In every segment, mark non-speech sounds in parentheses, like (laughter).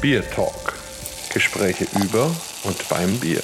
Bier Talk. Gespräche über und beim Bier.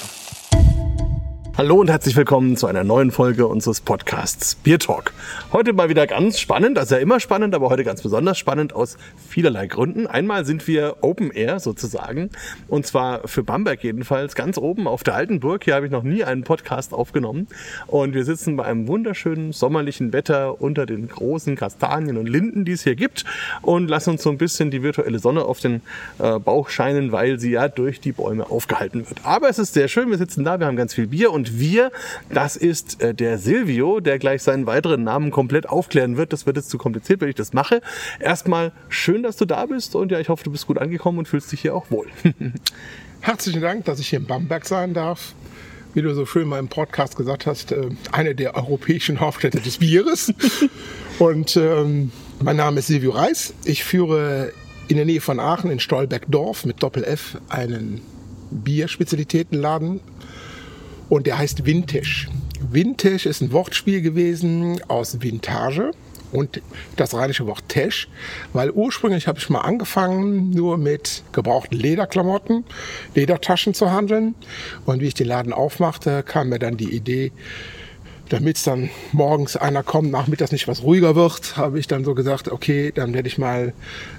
Hallo und herzlich willkommen zu einer neuen Folge unseres Podcasts Beer Talk. Heute mal wieder ganz spannend, also ja immer spannend, aber heute ganz besonders spannend aus vielerlei Gründen. Einmal sind wir Open Air sozusagen und zwar für Bamberg jedenfalls ganz oben auf der alten Burg. Hier habe ich noch nie einen Podcast aufgenommen und wir sitzen bei einem wunderschönen sommerlichen Wetter unter den großen Kastanien und Linden, die es hier gibt und lassen uns so ein bisschen die virtuelle Sonne auf den äh, Bauch scheinen, weil sie ja durch die Bäume aufgehalten wird. Aber es ist sehr schön, wir sitzen da, wir haben ganz viel Bier und und wir, das ist äh, der Silvio, der gleich seinen weiteren Namen komplett aufklären wird. Das wird jetzt zu kompliziert, wenn ich das mache. Erstmal schön, dass du da bist und ja, ich hoffe, du bist gut angekommen und fühlst dich hier auch wohl. (laughs) Herzlichen Dank, dass ich hier in Bamberg sein darf. Wie du so schön mal im Podcast gesagt hast, äh, eine der europäischen Hauptstädte des Bieres. (laughs) und ähm, mein Name ist Silvio Reis. Ich führe in der Nähe von Aachen in Stolbergdorf mit Doppel F einen Bierspezialitätenladen und der heißt Vintage. Vintage ist ein Wortspiel gewesen aus Vintage und das rheinische Wort Tesch, weil ursprünglich habe ich mal angefangen nur mit gebrauchten Lederklamotten, Ledertaschen zu handeln und wie ich den Laden aufmachte, kam mir dann die Idee, damit dann morgens einer kommt, nachmittags nicht was ruhiger wird, habe ich dann so gesagt, okay, dann werde ich mal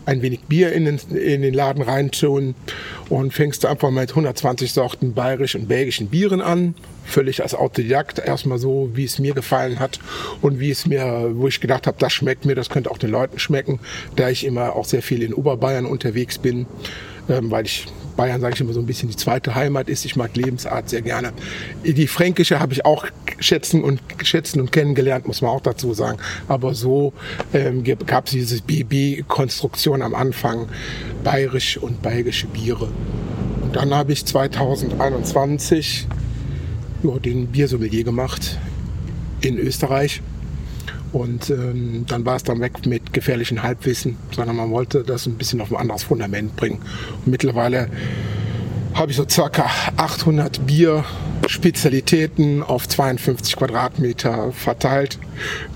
ein wenig Bier in den, in den Laden reintun und fängst du einfach mit 120 Sorten bayerisch und belgischen Bieren an. Völlig als Autodidakt, erstmal so, wie es mir gefallen hat und wie es mir, wo ich gedacht habe, das schmeckt mir, das könnte auch den Leuten schmecken, da ich immer auch sehr viel in Oberbayern unterwegs bin, ähm, weil ich Bayern, sage ich immer, so ein bisschen die zweite Heimat ist. Ich mag Lebensart sehr gerne. Die fränkische habe ich auch schätzen und, schätzen und kennengelernt, muss man auch dazu sagen. Aber so ähm, gab es diese BB-Konstruktion am Anfang, bayerisch und belgische Biere. Und dann habe ich 2021 ja, den Biersommelier gemacht in Österreich. Und ähm, dann war es dann weg mit gefährlichen Halbwissen, sondern man wollte das ein bisschen auf ein anderes Fundament bringen. Und mittlerweile habe ich so circa 800 Bier-Spezialitäten auf 52 Quadratmeter verteilt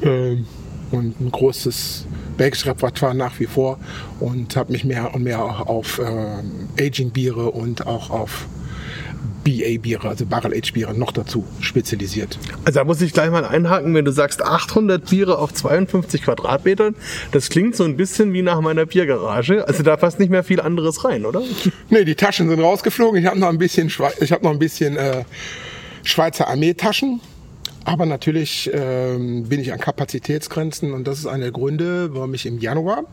ähm, und ein großes belgisches Repertoire nach wie vor und habe mich mehr und mehr auf äh, Aging-Biere und auch auf BA-Biere, also Barrel-Aged-Biere, noch dazu spezialisiert. Also da muss ich gleich mal einhaken, wenn du sagst 800 Biere auf 52 Quadratmetern, das klingt so ein bisschen wie nach meiner Biergarage. Also da passt nicht mehr viel anderes rein, oder? (laughs) Nee, die Taschen sind rausgeflogen. Ich habe noch ein bisschen, Schwe ich hab noch ein bisschen äh, Schweizer Armeetaschen. Aber natürlich ähm, bin ich an Kapazitätsgrenzen und das ist einer der Gründe, warum ich im Januar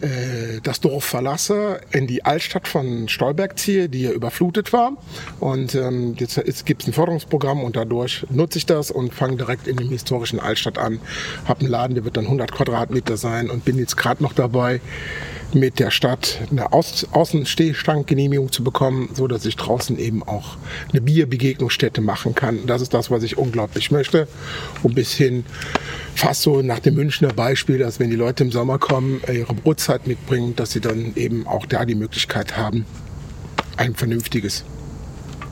äh, das Dorf verlasse, in die Altstadt von Stolberg ziehe, die ja überflutet war. Und ähm, jetzt, gibt es ein Förderungsprogramm und dadurch nutze ich das und fange direkt in dem historischen Altstadt an. Habe einen Laden, der wird dann 100 Quadratmeter sein und bin jetzt gerade noch dabei, mit der Stadt eine Aus Außenstehstandgenehmigung zu bekommen, so dass ich draußen eben auch eine Bierbegegnungsstätte machen kann. Das ist das, was ich unglaublich möchte. Und bis hin fast so nach dem Münchner Beispiel, dass wenn die Leute im Sommer kommen, ihre Brotzeit mitbringen, dass sie dann eben auch da die Möglichkeit haben, ein vernünftiges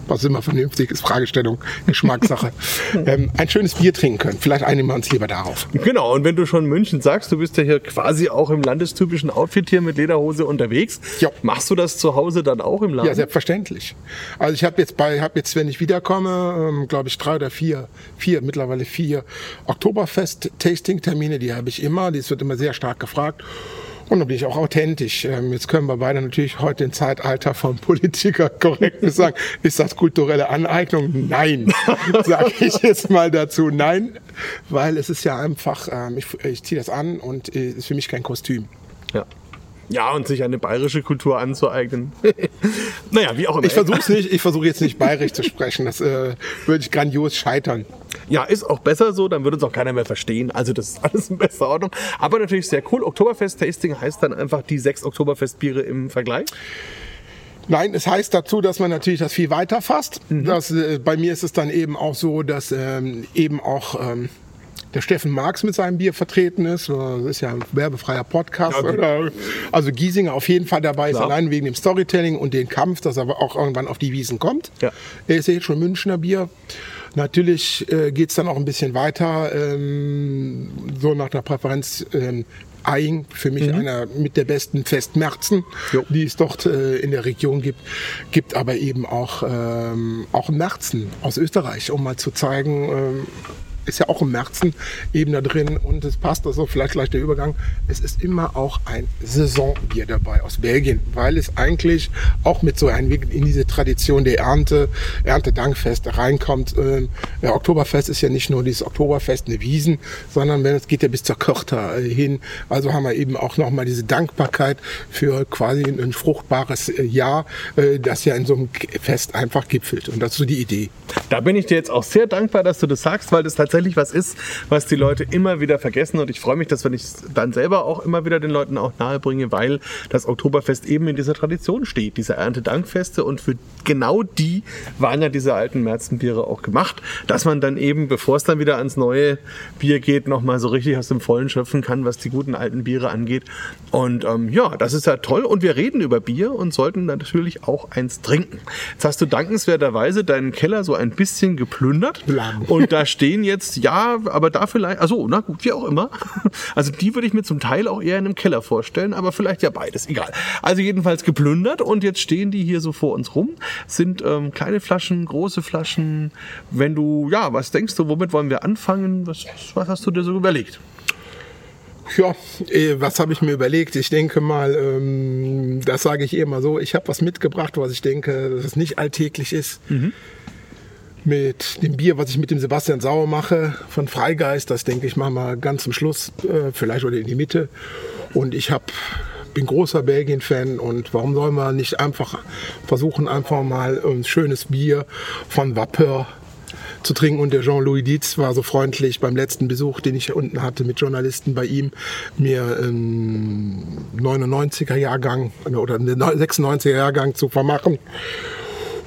was immer vernünftig ist, Fragestellung, Geschmackssache, (laughs) ähm, ein schönes Bier trinken können. Vielleicht einigen wir uns lieber darauf. Genau, und wenn du schon München sagst, du bist ja hier quasi auch im landestypischen Outfit hier mit Lederhose unterwegs. Ja. Machst du das zu Hause dann auch im Laden? Ja, selbstverständlich. Also ich habe jetzt bei, habe jetzt, wenn ich wiederkomme, ähm, glaube ich, drei oder vier, vier, mittlerweile vier Oktoberfest-Tasting-Termine, die habe ich immer. Das wird immer sehr stark gefragt. Und dann bin ich auch authentisch. Ähm, jetzt können wir beide natürlich heute im Zeitalter vom Politiker korrekt sagen, (laughs) ist das kulturelle Aneignung? Nein, sage ich jetzt mal dazu. Nein, weil es ist ja einfach, ähm, ich, ich ziehe das an und es äh, ist für mich kein Kostüm. Ja. Ja, und sich eine bayerische Kultur anzueignen. (laughs) naja, wie auch immer. Ich versuche nicht, ich versuche jetzt nicht bayerisch zu sprechen. Das äh, würde ich grandios scheitern. Ja, ist auch besser so, dann würde uns auch keiner mehr verstehen. Also das ist alles in bester Ordnung. Aber natürlich sehr cool. Oktoberfest-Tasting heißt dann einfach die sechs Oktoberfestbiere im Vergleich. Nein, es heißt dazu, dass man natürlich das viel weiter fasst. Mhm. Das, äh, bei mir ist es dann eben auch so, dass ähm, eben auch ähm, der Steffen Marx mit seinem Bier vertreten ist. Das ist ja ein werbefreier Podcast. Ja? Also Giesinger auf jeden Fall dabei Klar. ist, allein wegen dem Storytelling und dem Kampf, dass er auch irgendwann auf die Wiesen kommt. Ja. Er ist ja jetzt schon Münchner Bier. Natürlich äh, geht es dann auch ein bisschen weiter, ähm, so nach der Präferenz. Ähm, Eying, für mich einer mit der besten Festmärzen, Mhm. Jo. die es dort äh, in der Region gibt, gibt aber eben auch, ähm, auch Märzen aus Österreich, um mal zu zeigen, ähm, ist ja auch im Märzen eben da drin und es passt also vielleicht gleich der Übergang. Es ist immer auch ein Saisonbier dabei aus Belgien, weil es eigentlich auch mit so ein in diese Tradition der Ernte, Erntedankfest reinkommt. Ähm, Der Oktoberfest ist ja nicht nur dieses Oktoberfest, eine Wiesen, sondern es geht ja bis zur Körter äh, hin. Also haben wir eben auch nochmal diese Dankbarkeit für quasi ein fruchtbares äh, Jahr, äh, das ja in so einem Fest einfach gipfelt. Und so die Idee. Da bin ich dir jetzt auch sehr dankbar, dass du das sagst, weil das tatsächlich was ist, was die Leute immer wieder vergessen. Und ich freue mich, dass wenn ich es dann selber auch immer wieder den Leuten auch nahe bringe, weil das Oktoberfest eben in dieser Tradition steht, diese Erntedankfeste. Und für genau die waren ja diese alten Märzenbiere auch gemacht, dass man dann eben, bevor es dann wieder ans neue Bier geht, nochmal so richtig aus dem Vollen schöpfen kann, was die guten alten Biere angeht. Und ähm, ja, das ist ja toll. Und wir reden über Bier und sollten natürlich auch eins trinken. Jetzt hast du dankenswerterweise deinen Keller so ein bisschen geplündert. Blam. Und da stehen jetzt, ja, aber da vielleicht, also na gut, wie auch immer. (laughs) Also die würde ich mir zum Teil auch eher in einem Keller vorstellen, aber vielleicht ja beides, egal. Also jedenfalls geplündert und jetzt stehen die hier so vor uns rum. Sind ähm, kleine Flaschen, große Flaschen. Wenn du, ja, was denkst du, womit wollen wir anfangen? Was, was hast du dir so überlegt? Ja, äh, was habe ich mir überlegt? Ich denke mal, ähm, das sage ich immer so, ich habe was mitgebracht, was ich denke, dass es nicht alltäglich ist. Mit dem Bier, was ich mit dem Sebastian Sauer mache, von Freigeist, das denke ich machen wir ganz zum Schluss, äh, vielleicht oder in die Mitte. Und ich habe bin großer Belgien-Fan und warum sollen wir nicht einfach versuchen, einfach mal ein schönes Bier von Vapeur zu trinken. Und der Jean-Louis Dietz war so freundlich beim letzten Besuch, den ich unten hatte mit Journalisten bei ihm, mir einen 99er Jahrgang oder einen 96er Jahrgang zu vermachen.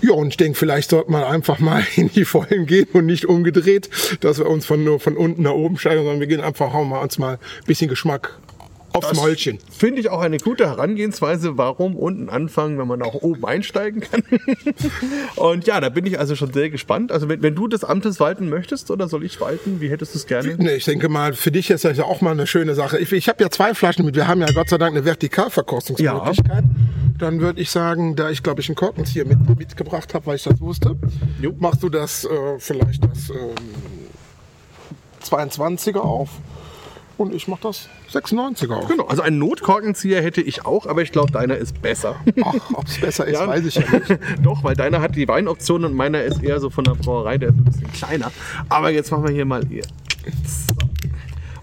Ja, und ich denke, vielleicht sollte man einfach mal (laughs) in die Vollen gehen und nicht umgedreht, dass wir uns von, nur von unten nach oben steigen, sondern wir gehen einfach, hauen wir uns mal ein bisschen Geschmack aufs Mäulchen. Finde ich auch eine gute Herangehensweise. Warum unten anfangen, wenn man auch oben einsteigen kann? (laughs) Und ja, da bin ich also schon sehr gespannt. Also wenn, wenn du des Amtes walten möchtest oder soll ich walten? Wie hättest du es gerne? Nee, ich denke mal, für dich ist das ja auch mal eine schöne Sache. Ich, ich habe ja zwei Flaschen mit. Wir haben ja Gott sei Dank eine Vertikalverkostungsmöglichkeit. Dann würde ich sagen, da ich glaube ich einen Korkenzieher mit, mitgebracht habe, weil ich das wusste, Jo. machst du das äh, vielleicht das ähm, 22er auf und ich mache das 96er auf. Genau, also einen Notkorkenzieher hätte ich auch, aber ich glaube, deiner ist besser. (laughs) Ach, ob es besser ist, Ja. weiß ich ja nicht. (laughs) Doch, weil deiner hat die Weinoption und meiner ist eher so von der Brauerei, der ist ein bisschen kleiner. Aber jetzt machen wir hier mal hier.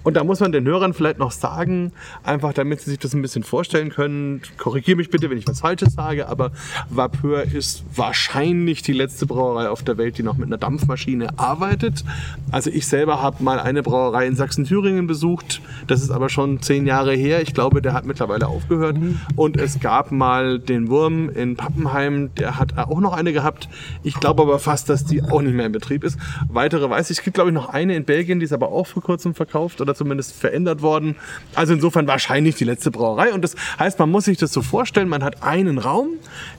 Und da muss man den Hörern vielleicht noch sagen, einfach damit sie sich das ein bisschen vorstellen können, korrigiere mich bitte, wenn ich was Falsches sage, aber Vapeur ist wahrscheinlich die letzte Brauerei auf der Welt, die noch mit einer Dampfmaschine arbeitet. Also ich selber habe mal eine Brauerei in Sachsen-Thüringen besucht, das ist aber schon zehn Jahre her. Ich glaube, der hat mittlerweile aufgehört. Und es gab mal den Wurm in Pappenheim, der hat auch noch eine gehabt. Ich glaube aber fast, dass die auch nicht mehr in Betrieb ist. Weitere weiß ich, es gibt glaube ich noch eine in Belgien, die ist aber auch vor kurzem verkauft oder zumindest verändert worden. Also insofern wahrscheinlich die letzte Brauerei. Und das heißt, man muss sich das so vorstellen, man hat einen Raum.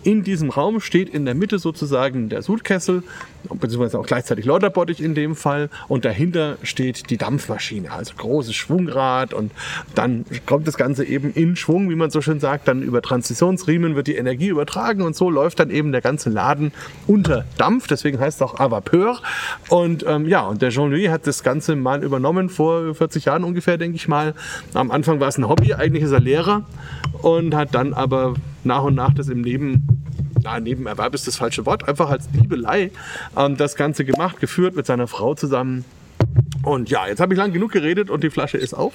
In diesem Raum steht in der Mitte sozusagen der Sudkessel, beziehungsweise auch gleichzeitig Lauterbottich in dem Fall. Und dahinter steht die Dampfmaschine, also großes Schwungrad. Und dann kommt das Ganze eben in Schwung, wie man so schön sagt. Dann über Transitionsriemen wird die Energie übertragen und so läuft dann eben der ganze Laden unter Dampf. Deswegen heißt es auch à vapeur. Und ähm, ja, und der Jean-Louis hat das Ganze mal übernommen vor 40 Jahren ungefähr, denke ich mal. Am Anfang war es ein Hobby, eigentlich ist er Lehrer und hat dann aber nach und nach das im Leben na, Nebenerwerb ist das falsche Wort, einfach als Liebelei ähm, das Ganze gemacht, geführt mit seiner Frau zusammen. Und ja, jetzt habe ich lang genug geredet und die Flasche ist auf.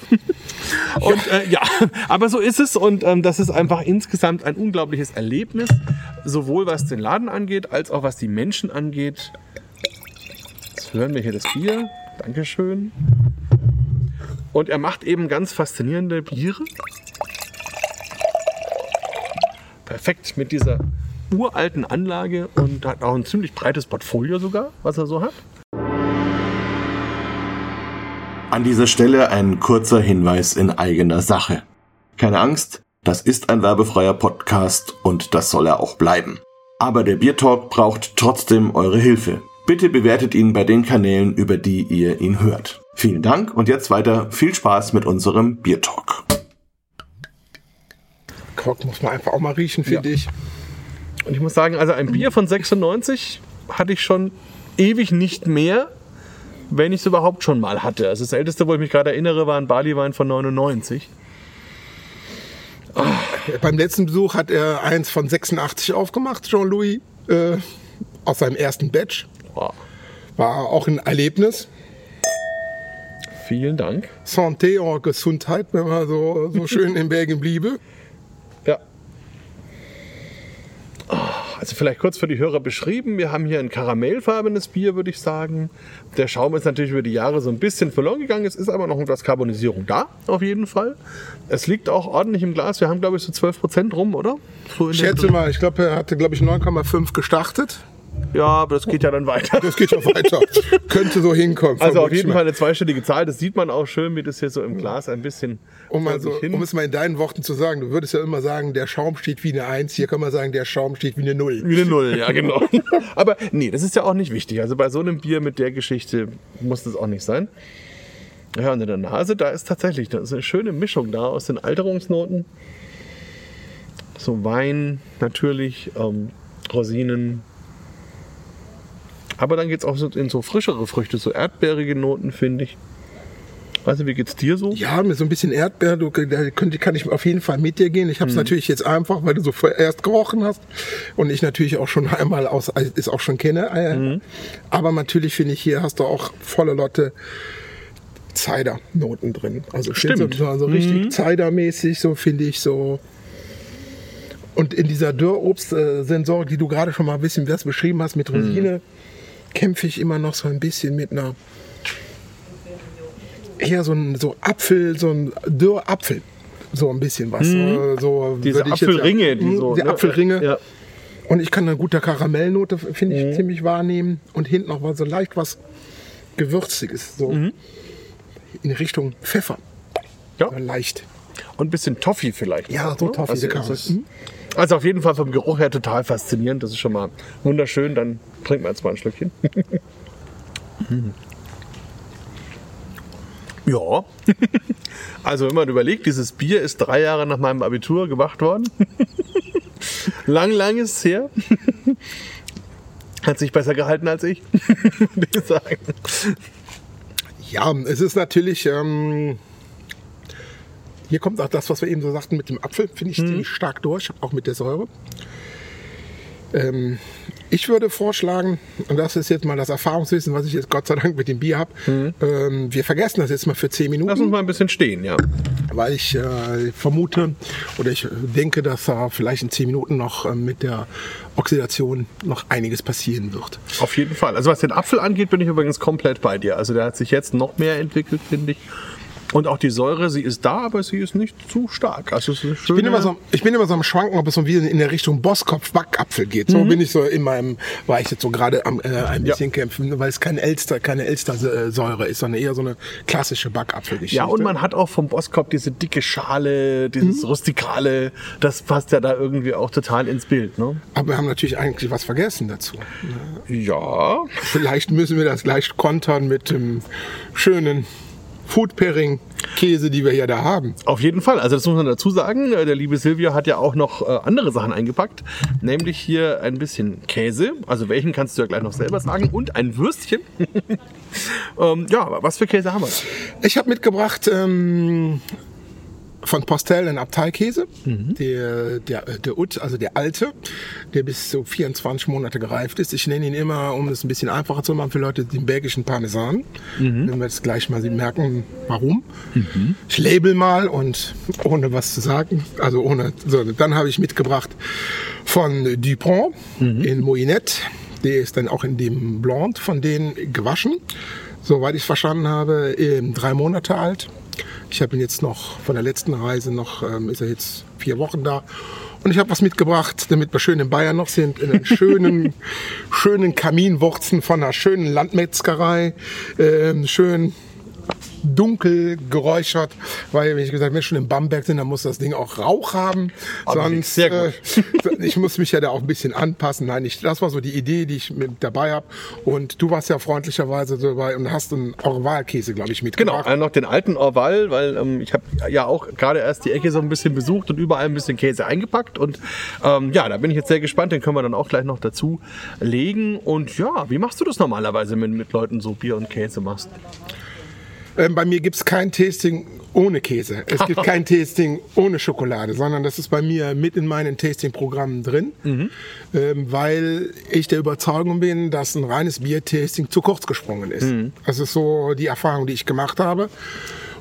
(laughs) und äh, ja, (laughs) aber so ist es und ähm, das ist einfach insgesamt ein unglaubliches Erlebnis, sowohl was den Laden angeht, als auch was die Menschen angeht. Jetzt hören wir hier das Bier. Dankeschön. Und er macht eben ganz faszinierende Biere. Perfekt mit dieser uralten Anlage und hat auch ein ziemlich breites Portfolio sogar, was er so hat. An dieser Stelle ein kurzer Hinweis in eigener Sache. Keine Angst, das ist ein werbefreier Podcast und das soll er auch bleiben. Aber der Biertalk braucht trotzdem eure Hilfe. Bitte bewertet ihn bei den Kanälen, über die ihr ihn hört. Vielen Dank und jetzt weiter viel Spaß mit unserem Biertalk. Kork muss man einfach auch mal riechen, finde ich. Und ich muss sagen, also ein Bier von 96 hatte ich schon ewig nicht mehr, wenn ich es überhaupt schon mal hatte. Also das älteste, wo ich mich gerade erinnere, war ein Barleywein von 99. Beim letzten Besuch hat er eins von 86 aufgemacht, Jean-Louis, äh, aus seinem ersten Batch. War auch ein Erlebnis. Vielen Dank. Santé und Gesundheit, wenn man so, so (laughs) schön in Belgien bliebe. Ja. Also vielleicht kurz für die Hörer beschrieben. Wir haben hier ein karamellfarbenes Bier, würde ich sagen. Der Schaum ist natürlich über die Jahre so ein bisschen verloren gegangen. Es ist aber noch etwas Karbonisierung da, auf jeden Fall. Es liegt auch ordentlich im Glas. Wir haben, glaube ich, so 12% rum, oder? So Ich schätze mal, ich glaube, er hatte, glaube ich, 9,5 gestartet. Ja, aber das geht ja dann weiter. Das geht ja weiter. (laughs) Könnte so hinkommen. Also auf jeden. Fall eine zweistellige Zahl. Das sieht man auch schön, wie das hier so im Glas ein bisschen Um, mal vor so, sich hin. um es mal in deinen Worten zu sagen, du würdest ja immer sagen, der Schaum steht wie eine Eins. Hier kann man sagen, der Schaum steht wie eine Null. Wie eine Null, ja genau. (laughs) Aber nee, das ist ja auch nicht wichtig. Also bei so einem Bier mit der Geschichte muss das auch nicht sein. Ja, und in der Nase, da ist tatsächlich da ist eine schöne Mischung da aus den Alterungsnoten. So Wein natürlich, ähm, Rosinen. Aber dann geht es auch so in so frischere Früchte, so erdbeerige Noten, finde ich. Also, wie geht's dir so? Ja, mit so ein bisschen Erdbeer, du, da könnte, kann ich auf jeden Fall mit dir gehen. Ich habe es natürlich jetzt einfach, weil du so erst gerochen hast und ich natürlich auch schon einmal aus, ist auch schon kenne. Äh, Aber natürlich finde ich, hier hast du auch volle Lotte Cider-Noten drin. Also Stimmt. so, so richtig Cider-mäßig, so finde ich so. Und in dieser Dürrobst-Sensorik, die du gerade schon mal ein bisschen was beschrieben hast mit Rosine, kämpfe ich immer noch so ein bisschen mit einer eher so ein so Apfel, so ein Dürrapfel. So ein bisschen was. So, so Mhm. Diese jetzt Apfelringe, sagen. die Mhm, so. Die ne? Apfelringe. Ja. Und ich kann eine gute Karamellnote, finde ich, ziemlich wahrnehmen. Und hinten noch mal so leicht was Gewürziges. So Mhm. in Richtung Pfeffer. Ja. So leicht. Und ein bisschen Toffee vielleicht. Ja, so Ne? Toffee, Also, also auf jeden Fall vom Geruch her total faszinierend. Das ist schon mal wunderschön. Dann trinken wir jetzt mal ein Schlückchen. (laughs) ja. Also wenn man überlegt, dieses Bier ist drei Jahre nach meinem Abitur gemacht worden. (laughs) lang, lang ist es her. Hat sich besser gehalten als ich, (laughs) würde ich sagen. Ja, es ist natürlich. Ähm, hier kommt auch das, was wir eben so sagten mit dem Apfel, finde ich ziemlich stark durch, auch mit der Säure. Ähm, ich würde vorschlagen, und das ist jetzt mal das Erfahrungswissen, was ich jetzt Gott sei Dank mit dem Bier habe, ähm, wir vergessen das jetzt mal für 10 Minuten. Lass uns mal ein bisschen stehen, ja. weil ich äh, vermute oder ich denke, dass da vielleicht in 10 Minuten noch ähm, mit der Oxidation noch einiges passieren wird. Auf jeden Fall. Also was den Apfel angeht, bin ich übrigens komplett bei dir. Also der hat sich jetzt noch mehr entwickelt, finde ich. Und auch die Säure, sie ist da, aber sie ist nicht zu stark. Also Ich bin, immer so, ich bin immer so am Schwanken, ob es so wie in der Richtung Bosskopf-Backapfel geht. So bin ich so in meinem, war ich jetzt so gerade am äh, ein bisschen kämpfen, weil es kein Elster, keine Elstersäure ist, sondern eher so eine klassische Backapfelgeschichte. ja, und man hat auch vom Boskop diese dicke Schale, dieses Mhm. Rustikale. Das passt ja da irgendwie auch total ins Bild. Ne? Aber wir haben natürlich eigentlich was vergessen dazu. Ja. Vielleicht müssen wir das gleich kontern mit dem schönen Food Pairing Käse, die wir ja da haben. Auf jeden Fall. Also das muss man dazu sagen. Äh, Der liebe Silvio hat ja auch noch äh, andere Sachen eingepackt. Nämlich hier ein bisschen Käse. Also welchen kannst du ja gleich noch selber sagen. Und ein Würstchen. (laughs) ähm, ja, aber was für Käse haben wir? Ich habe mitgebracht ähm, von Postel einen Abteikäse, Mhm. der, der, der Ut, also der alte, der bis zu 24 Monate gereift ist. Ich nenne ihn immer, um es ein bisschen einfacher zu machen für Leute, den belgischen Parmesan. Mhm. Wenn wir jetzt gleich mal merken, warum. Ich label mal und ohne was zu sagen, also ohne, so, dann habe ich mitgebracht von Dupont Mhm. in Moinette. Der ist dann auch in dem Blond von denen gewaschen. Soweit ich es verstanden habe, ähm, drei Monate alt. Ich habe ihn jetzt noch von der letzten Reise noch, ähm, ist er jetzt vier Wochen da. Und ich habe was mitgebracht, damit wir schön in Bayern noch sind, in einen schönen, (laughs) schönen Kaminwurzen von einer schönen Landmetzgerei. Ähm, schön dunkel geräuchert, weil ich gesagt, wenn wir schon im Bamberg sind, dann muss das Ding auch Rauch haben. Aber Sonst, sehr gut. Äh, (laughs) ich muss mich ja da auch ein bisschen anpassen. Nein, ich, das war so die Idee, die ich mit dabei habe. Und du warst ja freundlicherweise dabei und hast einen Orvalkäse, glaube ich, Genau, mitgebracht. äh, noch den alten Orval, weil ähm, ich habe ja auch gerade erst die Ecke so ein bisschen besucht und überall ein bisschen Käse eingepackt. Und ähm, ja, da bin ich jetzt sehr gespannt, den können wir dann auch gleich noch dazu legen. Und ja, wie machst du das normalerweise, wenn du mit Leuten so Bier und Käse machst? Ähm, bei mir gibt es kein Tasting ohne Käse. Es gibt (laughs) kein Tasting ohne Schokolade, sondern das ist bei mir mit in meinen Tasting-Programmen drin, Mhm. ähm, weil ich der Überzeugung bin, dass ein reines Bier-Tasting zu kurz gesprungen ist. Mhm. Das ist so die Erfahrung, die ich gemacht habe.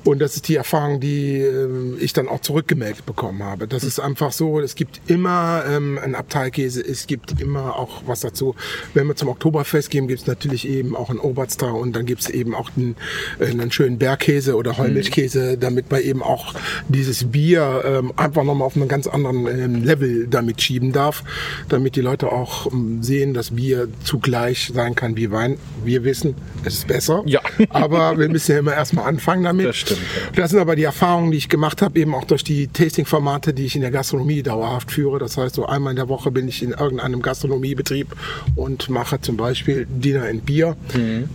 Und das ist die Erfahrung, die ähm, ich dann auch zurückgemeldet bekommen habe. Das ist einfach so, es gibt immer ähm, einen Abteilkäse, es gibt immer auch was dazu. Wenn wir zum Oktoberfest gehen, gibt es natürlich eben auch einen Oberster und dann gibt es eben auch einen, äh, einen schönen Bergkäse oder Heumilchkäse, damit man eben auch dieses Bier ähm, einfach nochmal auf einen ganz anderen ähm, Level damit schieben darf, damit die Leute auch ähm, sehen, dass Bier zugleich sein kann wie Wein. Wir wissen, es ist besser. Ja. Aber wir müssen ja immer erstmal anfangen damit. Das stimmt, Das sind aber die Erfahrungen, die ich gemacht habe, eben auch durch die Tasting-Formate, die ich in der Gastronomie dauerhaft führe. Das heißt, so einmal in der Woche bin ich in irgendeinem Gastronomiebetrieb und mache zum Beispiel Dinner in Bier.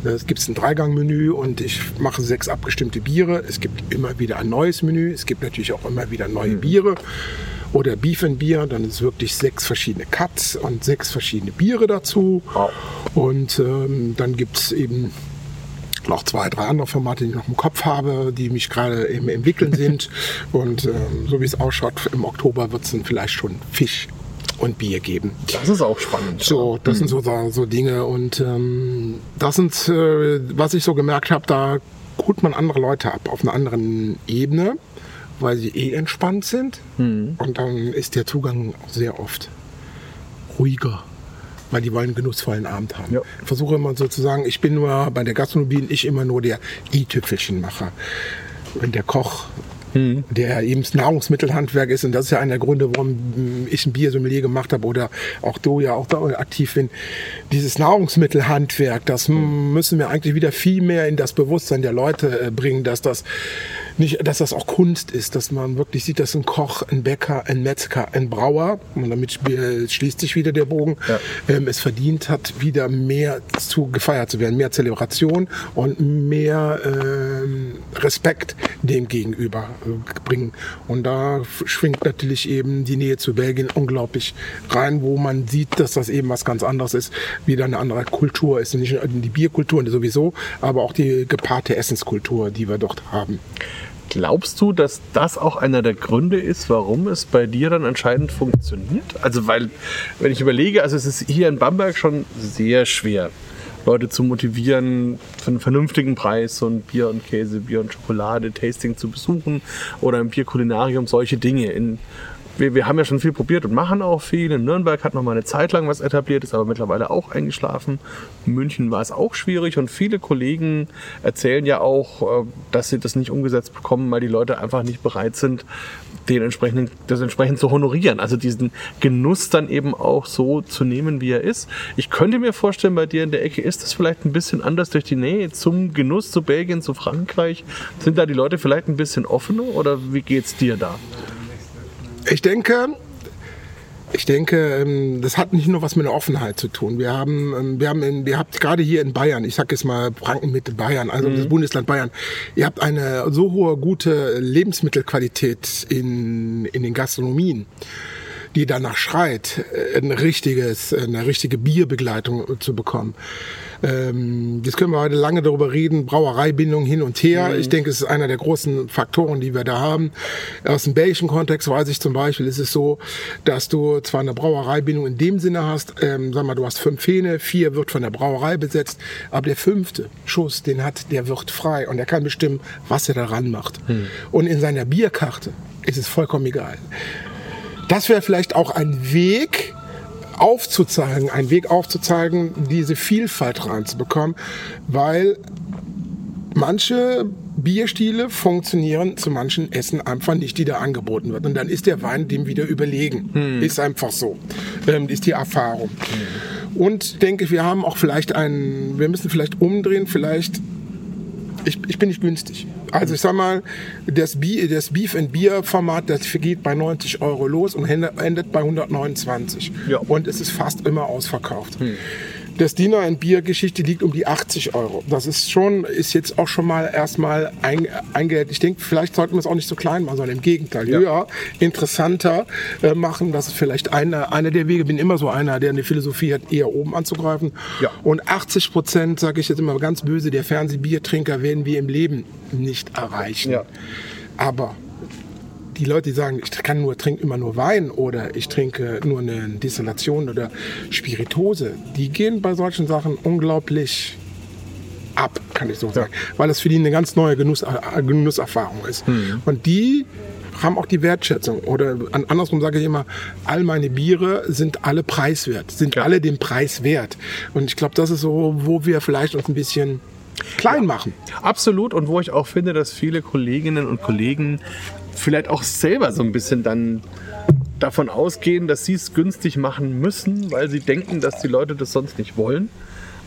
Es gibt ein Dreigang-Menü und ich mache sechs abgestimmte Biere. Es gibt immer wieder ein neues Menü. Es gibt natürlich auch immer wieder neue Biere. Oder Beef and Bier, dann ist wirklich sechs verschiedene Cuts und sechs verschiedene Biere dazu. Wow. Und ähm, dann gibt es eben noch zwei, drei andere Formate, die ich noch im Kopf habe, die mich gerade im Entwickeln sind. (laughs) Und ähm, so wie es ausschaut, im Oktober wird es dann vielleicht schon Fisch und Bier geben. Das ist auch spannend. So, das sind so, so, so Dinge. Und ähm, das sind, äh, was ich so gemerkt habe, da holt man andere Leute ab auf einer anderen Ebene, weil sie eh entspannt sind. Und dann ist der Zugang auch sehr oft ruhiger. Weil die wollen einen genussvollen Abend haben. Ja. Ich versuche immer sozusagen, ich bin nur bei der Gastronomie ich immer nur der i-Tüpfelchenmacher. Wenn der Koch der eben das Nahrungsmittelhandwerk ist und das ist ja einer der Gründe, warum ich ein Biersommelier gemacht habe oder auch du ja auch da aktiv bin. Dieses Nahrungsmittelhandwerk, das müssen wir eigentlich wieder viel mehr in das Bewusstsein der Leute äh, bringen, dass das nicht, dass das auch Kunst ist, dass man wirklich sieht, dass ein Koch, ein Bäcker, ein Metzger, ein Brauer, und damit äh, schließt sich wieder der Bogen, Ja. ähm, es verdient hat, wieder mehr zu gefeiert zu werden, mehr Zelebration und mehr ähm, Respekt dem gegenüber äh, bringen. Und da schwingt natürlich eben die Nähe zu Belgien unglaublich rein, wo man sieht, dass das eben was ganz anderes ist, wieder eine andere Kultur ist. Und nicht nur die Bierkultur sowieso, aber auch die gepaarte Essenskultur, die wir dort haben. Glaubst du, dass das auch einer der Gründe ist, warum es bei dir dann anscheinend funktioniert? Also, weil, wenn ich überlege, also es ist hier in Bamberg schon sehr schwer, Leute zu motivieren, für einen vernünftigen Preis so ein Bier und Käse, Bier und Schokolade, Tasting zu besuchen oder im Bierkulinarium, solche Dinge. In, wir, wir haben ja schon viel probiert und machen auch viel. In Nürnberg hat noch mal eine Zeit lang was etabliert, ist aber mittlerweile auch eingeschlafen. In München war es auch schwierig und viele Kollegen erzählen ja auch, äh, dass sie das nicht umgesetzt bekommen, weil die Leute einfach nicht bereit sind, den entsprechenden, das entsprechend zu honorieren. Also diesen Genuss dann eben auch so zu nehmen, wie er ist. Ich könnte mir vorstellen, bei dir in der Ecke ist das vielleicht ein bisschen anders durch die Nähe zum Genuss, zu Belgien, zu Frankreich. Sind da die Leute vielleicht ein bisschen offener oder wie geht's dir da? Ich denke, ich denke, ähm, das hat nicht nur was mit der Offenheit zu tun. Wir haben, ähm, wir haben, in, wir habt gerade hier in Bayern, ich sag jetzt mal Franken Mitte Bayern, also das Bundesland Bayern, ihr habt eine so hohe gute Lebensmittelqualität in, in den Gastronomien die danach schreit, ein richtiges, eine richtige Bierbegleitung zu bekommen. Ähm, jetzt können wir heute lange darüber reden, Brauereibindung hin und her. Ich denke, es ist einer der großen Faktoren, die wir da haben. Aus dem belgischen Kontext weiß ich zum Beispiel, ist es so, dass du zwar eine Brauereibindung in dem Sinne hast, ähm, sag mal, du hast fünf Hähne, vier wird von der Brauerei besetzt, aber der fünfte Schuss, den hat, der wird frei und er kann bestimmen, was er daran macht. Und in seiner Bierkarte ist es vollkommen egal. Das wäre vielleicht auch ein Weg aufzuzeigen, ein Weg aufzuzeigen, diese Vielfalt reinzubekommen, weil manche Bierstile funktionieren zu manchen Essen einfach nicht, die da angeboten wird. Und dann ist der Wein dem wieder überlegen. Ist einfach so. Ähm, ist die Erfahrung. Und denke, wir haben auch vielleicht einen, wir müssen vielleicht umdrehen, vielleicht Ich, ich bin nicht günstig. Also ich sag mal, das, Bi das Beef and Beer Format, das geht bei 90 Euro los und endet bei 129. Ja. Und es ist fast immer ausverkauft. Das Dinner and Bier Geschichte liegt um die 80 Euro. Das ist schon, ist jetzt auch schon mal erstmal ein, eingehört. Ich denke, vielleicht sollten wir es auch nicht so klein machen, sondern im Gegenteil Ja. höher, interessanter äh, machen. Das ist vielleicht einer, einer der Wege. Bin immer so einer, der eine Philosophie hat, eher oben anzugreifen. Ja. Und 80 Prozent, sage ich jetzt immer ganz böse, der Fernsehbiertrinker werden wir im Leben nicht erreichen. Ja. Aber die Leute, die sagen, ich kann nur trinke immer nur Wein oder ich trinke nur eine Destillation oder Spiritose, die gehen bei solchen Sachen unglaublich ab, kann ich so sagen, weil es für die eine ganz neue Genuss, äh, Genusserfahrung ist. Und die haben auch die Wertschätzung. Oder an, andersrum sage ich immer, all meine Biere sind alle preiswert, sind Ja. alle den Preis wert. Und ich glaube, das ist so, wo wir vielleicht uns ein bisschen klein machen. Absolut. Und wo ich auch finde, dass viele Kolleginnen und Kollegen vielleicht auch selber so ein bisschen dann davon ausgehen, dass sie es günstig machen müssen, weil sie denken, dass die Leute das sonst nicht wollen.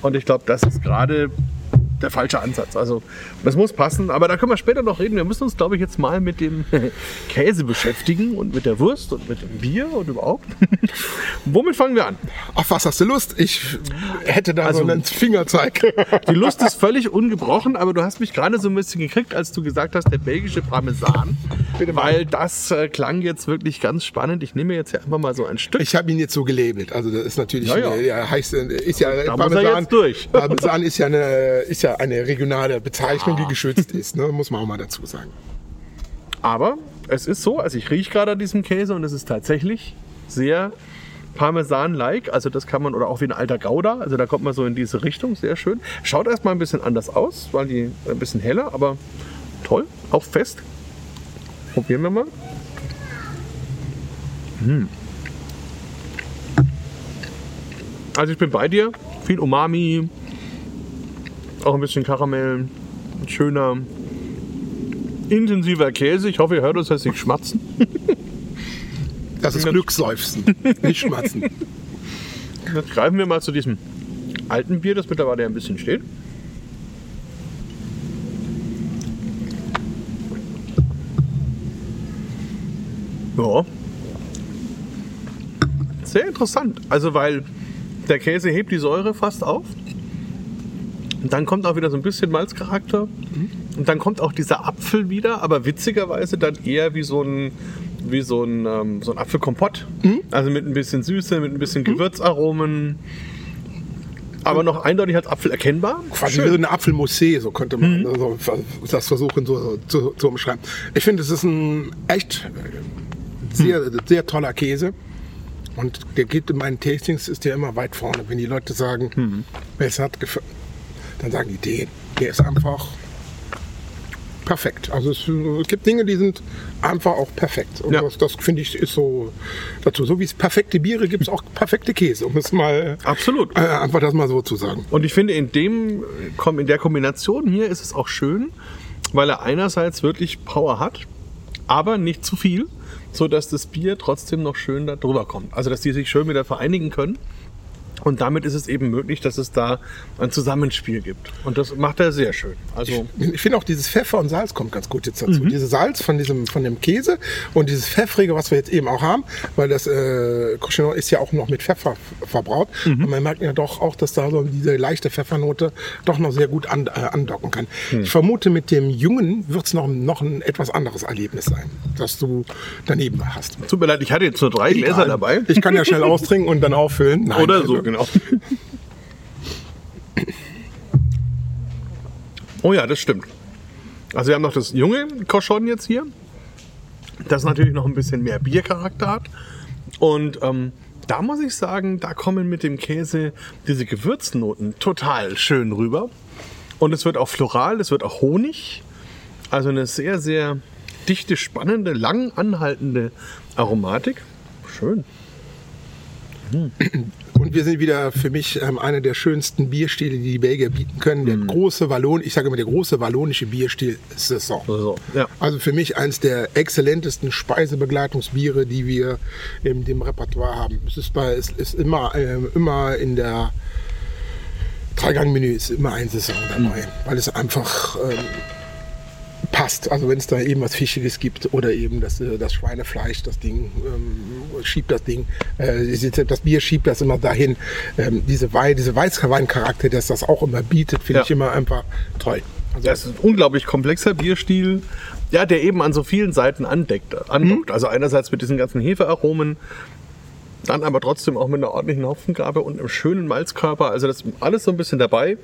Und ich glaube, das ist gerade der falsche Ansatz. Also das muss passen, aber da können wir später noch reden. Wir müssen uns, glaube ich, jetzt mal mit dem (laughs) Käse beschäftigen und mit der Wurst und mit dem Bier und überhaupt. (laughs) Womit fangen wir an? Auf was hast du Lust? Ich hätte da Also- so einen Fingerzeig. (laughs) Die Lust ist völlig ungebrochen, aber du hast mich gerade so ein bisschen gekriegt, als du gesagt hast, der belgische Parmesan. Bitte mal. Weil das äh, klang jetzt wirklich ganz spannend. Ich nehme jetzt hier einfach mal so ein Stück. Ich habe ihn jetzt so gelabelt. Also das ist natürlich, Ja, ja. äh, ja, heißt, äh, ist ja Da muss er jetzt durch. Parmesan ist ja eine, ist ja eine regionale Bezeichnung, die geschützt ist. Ne? Muss man auch mal dazu sagen. Aber es ist so, also ich rieche gerade an diesem Käse und es ist tatsächlich sehr Parmesan-like. Also das kann man, oder auch wie ein alter Gouda. Also da kommt man so in diese Richtung, sehr schön. Schaut erstmal ein bisschen anders aus, weil die ein bisschen heller, aber toll, auch fest. Probieren wir mal. Hm. Also ich bin bei dir. Viel Umami, auch ein bisschen Karamell, ein schöner, intensiver Käse. Ich hoffe, ihr hört uns jetzt (laughs) nicht schmatzen. Das ist Glücksseufzen, nicht Schmatzen. Jetzt greifen wir mal zu diesem alten Bier, das mittlerweile ein bisschen steht. Ja. Sehr interessant. Also, weil der Käse hebt die Säure fast auf. Und dann kommt auch wieder so ein bisschen Malzcharakter. Und dann kommt auch dieser Apfel wieder, aber witzigerweise dann eher wie so ein, wie so ein, ähm, so ein Apfelkompott. Also mit ein bisschen Süße, mit ein bisschen Gewürzaromen. Aber noch eindeutig als Apfel erkennbar. Quasi wie so eine Apfelmousse, so könnte man Mhm. also, das versuchen so, zu, zu umschreiben. Ich finde, es ist ein echt sehr, sehr toller Käse. Und der geht in meinen Tastings ist der immer weit vorne. Wenn die Leute sagen, Mhm. es hat gefallen, dann sagen die den. Der ist einfach perfekt. Also es, es gibt Dinge, die sind einfach auch perfekt. Und Ja. das, das finde ich ist so dazu. So wie es perfekte Biere gibt es auch perfekte Käse, um es mal Absolut. äh, einfach das mal so zu sagen. Und ich finde, in, dem, in der Kombination hier ist es auch schön, weil er einerseits wirklich Power hat, aber nicht zu viel, sodass das Bier trotzdem noch schön da drüber kommt. Also, dass die sich schön wieder vereinigen können. Und damit ist es eben möglich, dass es da ein Zusammenspiel gibt. Und das macht er sehr schön. Also, Ich finde auch dieses Pfeffer und Salz kommt ganz gut jetzt dazu. Mhm. Dieses Salz von diesem von dem Käse und dieses pfeffrige, was wir jetzt eben auch haben, weil das äh, Cochinon ist ja auch noch mit Pfeffer verbraut Mhm. und man merkt ja doch auch, dass da so diese leichte Pfeffernote doch noch sehr gut an, äh, andocken kann. Hm. Ich vermute, mit dem Jungen wird es noch noch ein etwas anderes Erlebnis sein, das du daneben hast. tut mir leid, ich hatte jetzt nur drei Gläser dabei. Ich kann ja schnell (laughs) austrinken und dann auffüllen. Nein, Oder so, genau. Oh ja, das stimmt. Also wir haben noch das junge Cochon jetzt hier, das natürlich noch ein bisschen mehr Biercharakter hat. Und ähm, da muss ich sagen, da kommen mit dem Käse diese Gewürznoten total schön rüber. Und es wird auch floral, es wird auch Honig. Also eine sehr, sehr dichte, spannende, lang anhaltende Aromatik. Schön. Und wir sind wieder für mich ähm, einer der schönsten Bierstile, die die Belgier bieten können. Der große Wallon, ich sage immer der große wallonische Bierstil Saison. So, ja. Also für mich eines der exzellentesten Speisebegleitungsbiere, die wir in dem Repertoire haben. Es ist, bei, es ist immer, ähm, immer in der Dreigangmenü ist immer ein Saison dabei, weil es einfach ähm, passt. Also wenn es da eben was Fischiges gibt oder eben das, äh, das Schweinefleisch, das Ding ähm, schiebt das Ding, äh, das Bier schiebt das immer dahin. Ähm, diese Wein, diese Weißweincharakter, das das auch immer bietet, finde Ja. ich immer einfach toll. Also Das ist ein unglaublich komplexer Bierstil, ja, der eben an so vielen Seiten andeckt, andockt. Also einerseits mit diesen ganzen Hefearomen, dann aber trotzdem auch mit einer ordentlichen Hopfengabe und einem schönen Malzkörper. Also das ist alles so ein bisschen dabei.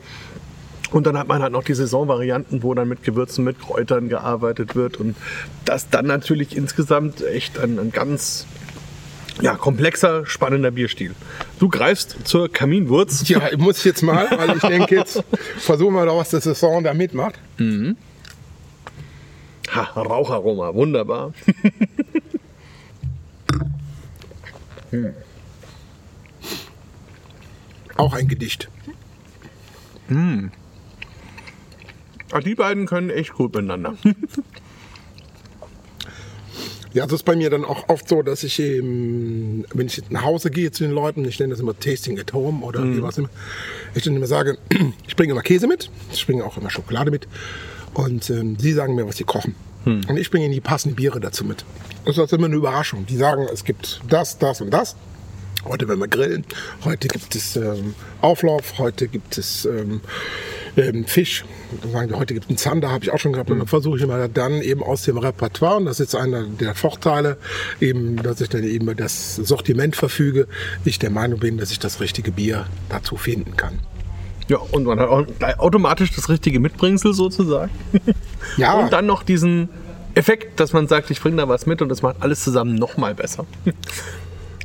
Und dann hat man halt noch die Saisonvarianten, wo dann mit Gewürzen, mit Kräutern gearbeitet wird. Und das dann natürlich insgesamt echt ein, ein ganz ja, komplexer, spannender Bierstil. Du greifst zur Kaminwurz. Ja, muss ich jetzt mal, weil ich denke jetzt, versuchen wir doch, was das Saison da mitmacht. Ha, Raucharoma, wunderbar. (laughs) Auch ein Gedicht. Ah, die beiden können echt gut miteinander. (laughs) Ja, das ist bei mir dann auch oft so, dass ich eben, wenn ich nach Hause gehe zu den Leuten, ich nenne das immer Tasting at Home oder wie was immer, ich dann immer sage, (clears throat) ich bringe immer Käse mit, ich bringe auch immer Schokolade mit und ähm, sie sagen mir, was sie kochen. Und ich bringe ihnen die passenden Biere dazu mit. Das ist immer eine Überraschung. Die sagen, es gibt das, das und das. Heute werden wir grillen, heute gibt es ähm, Auflauf, heute gibt es ähm, ähm, Fisch. Heute gibt es einen Zander, habe ich auch schon gehabt. Und dann versuche ich immer dann eben aus dem Repertoire, und das ist einer der Vorteile, eben, dass ich dann eben über das Sortiment verfüge, ich der Meinung bin, dass ich das richtige Bier dazu finden kann. Ja, und man hat auch automatisch das richtige Mitbringsel sozusagen. (laughs) Ja, Und dann noch diesen Effekt, dass man sagt, ich bringe da was mit und das macht alles zusammen noch mal besser. (laughs)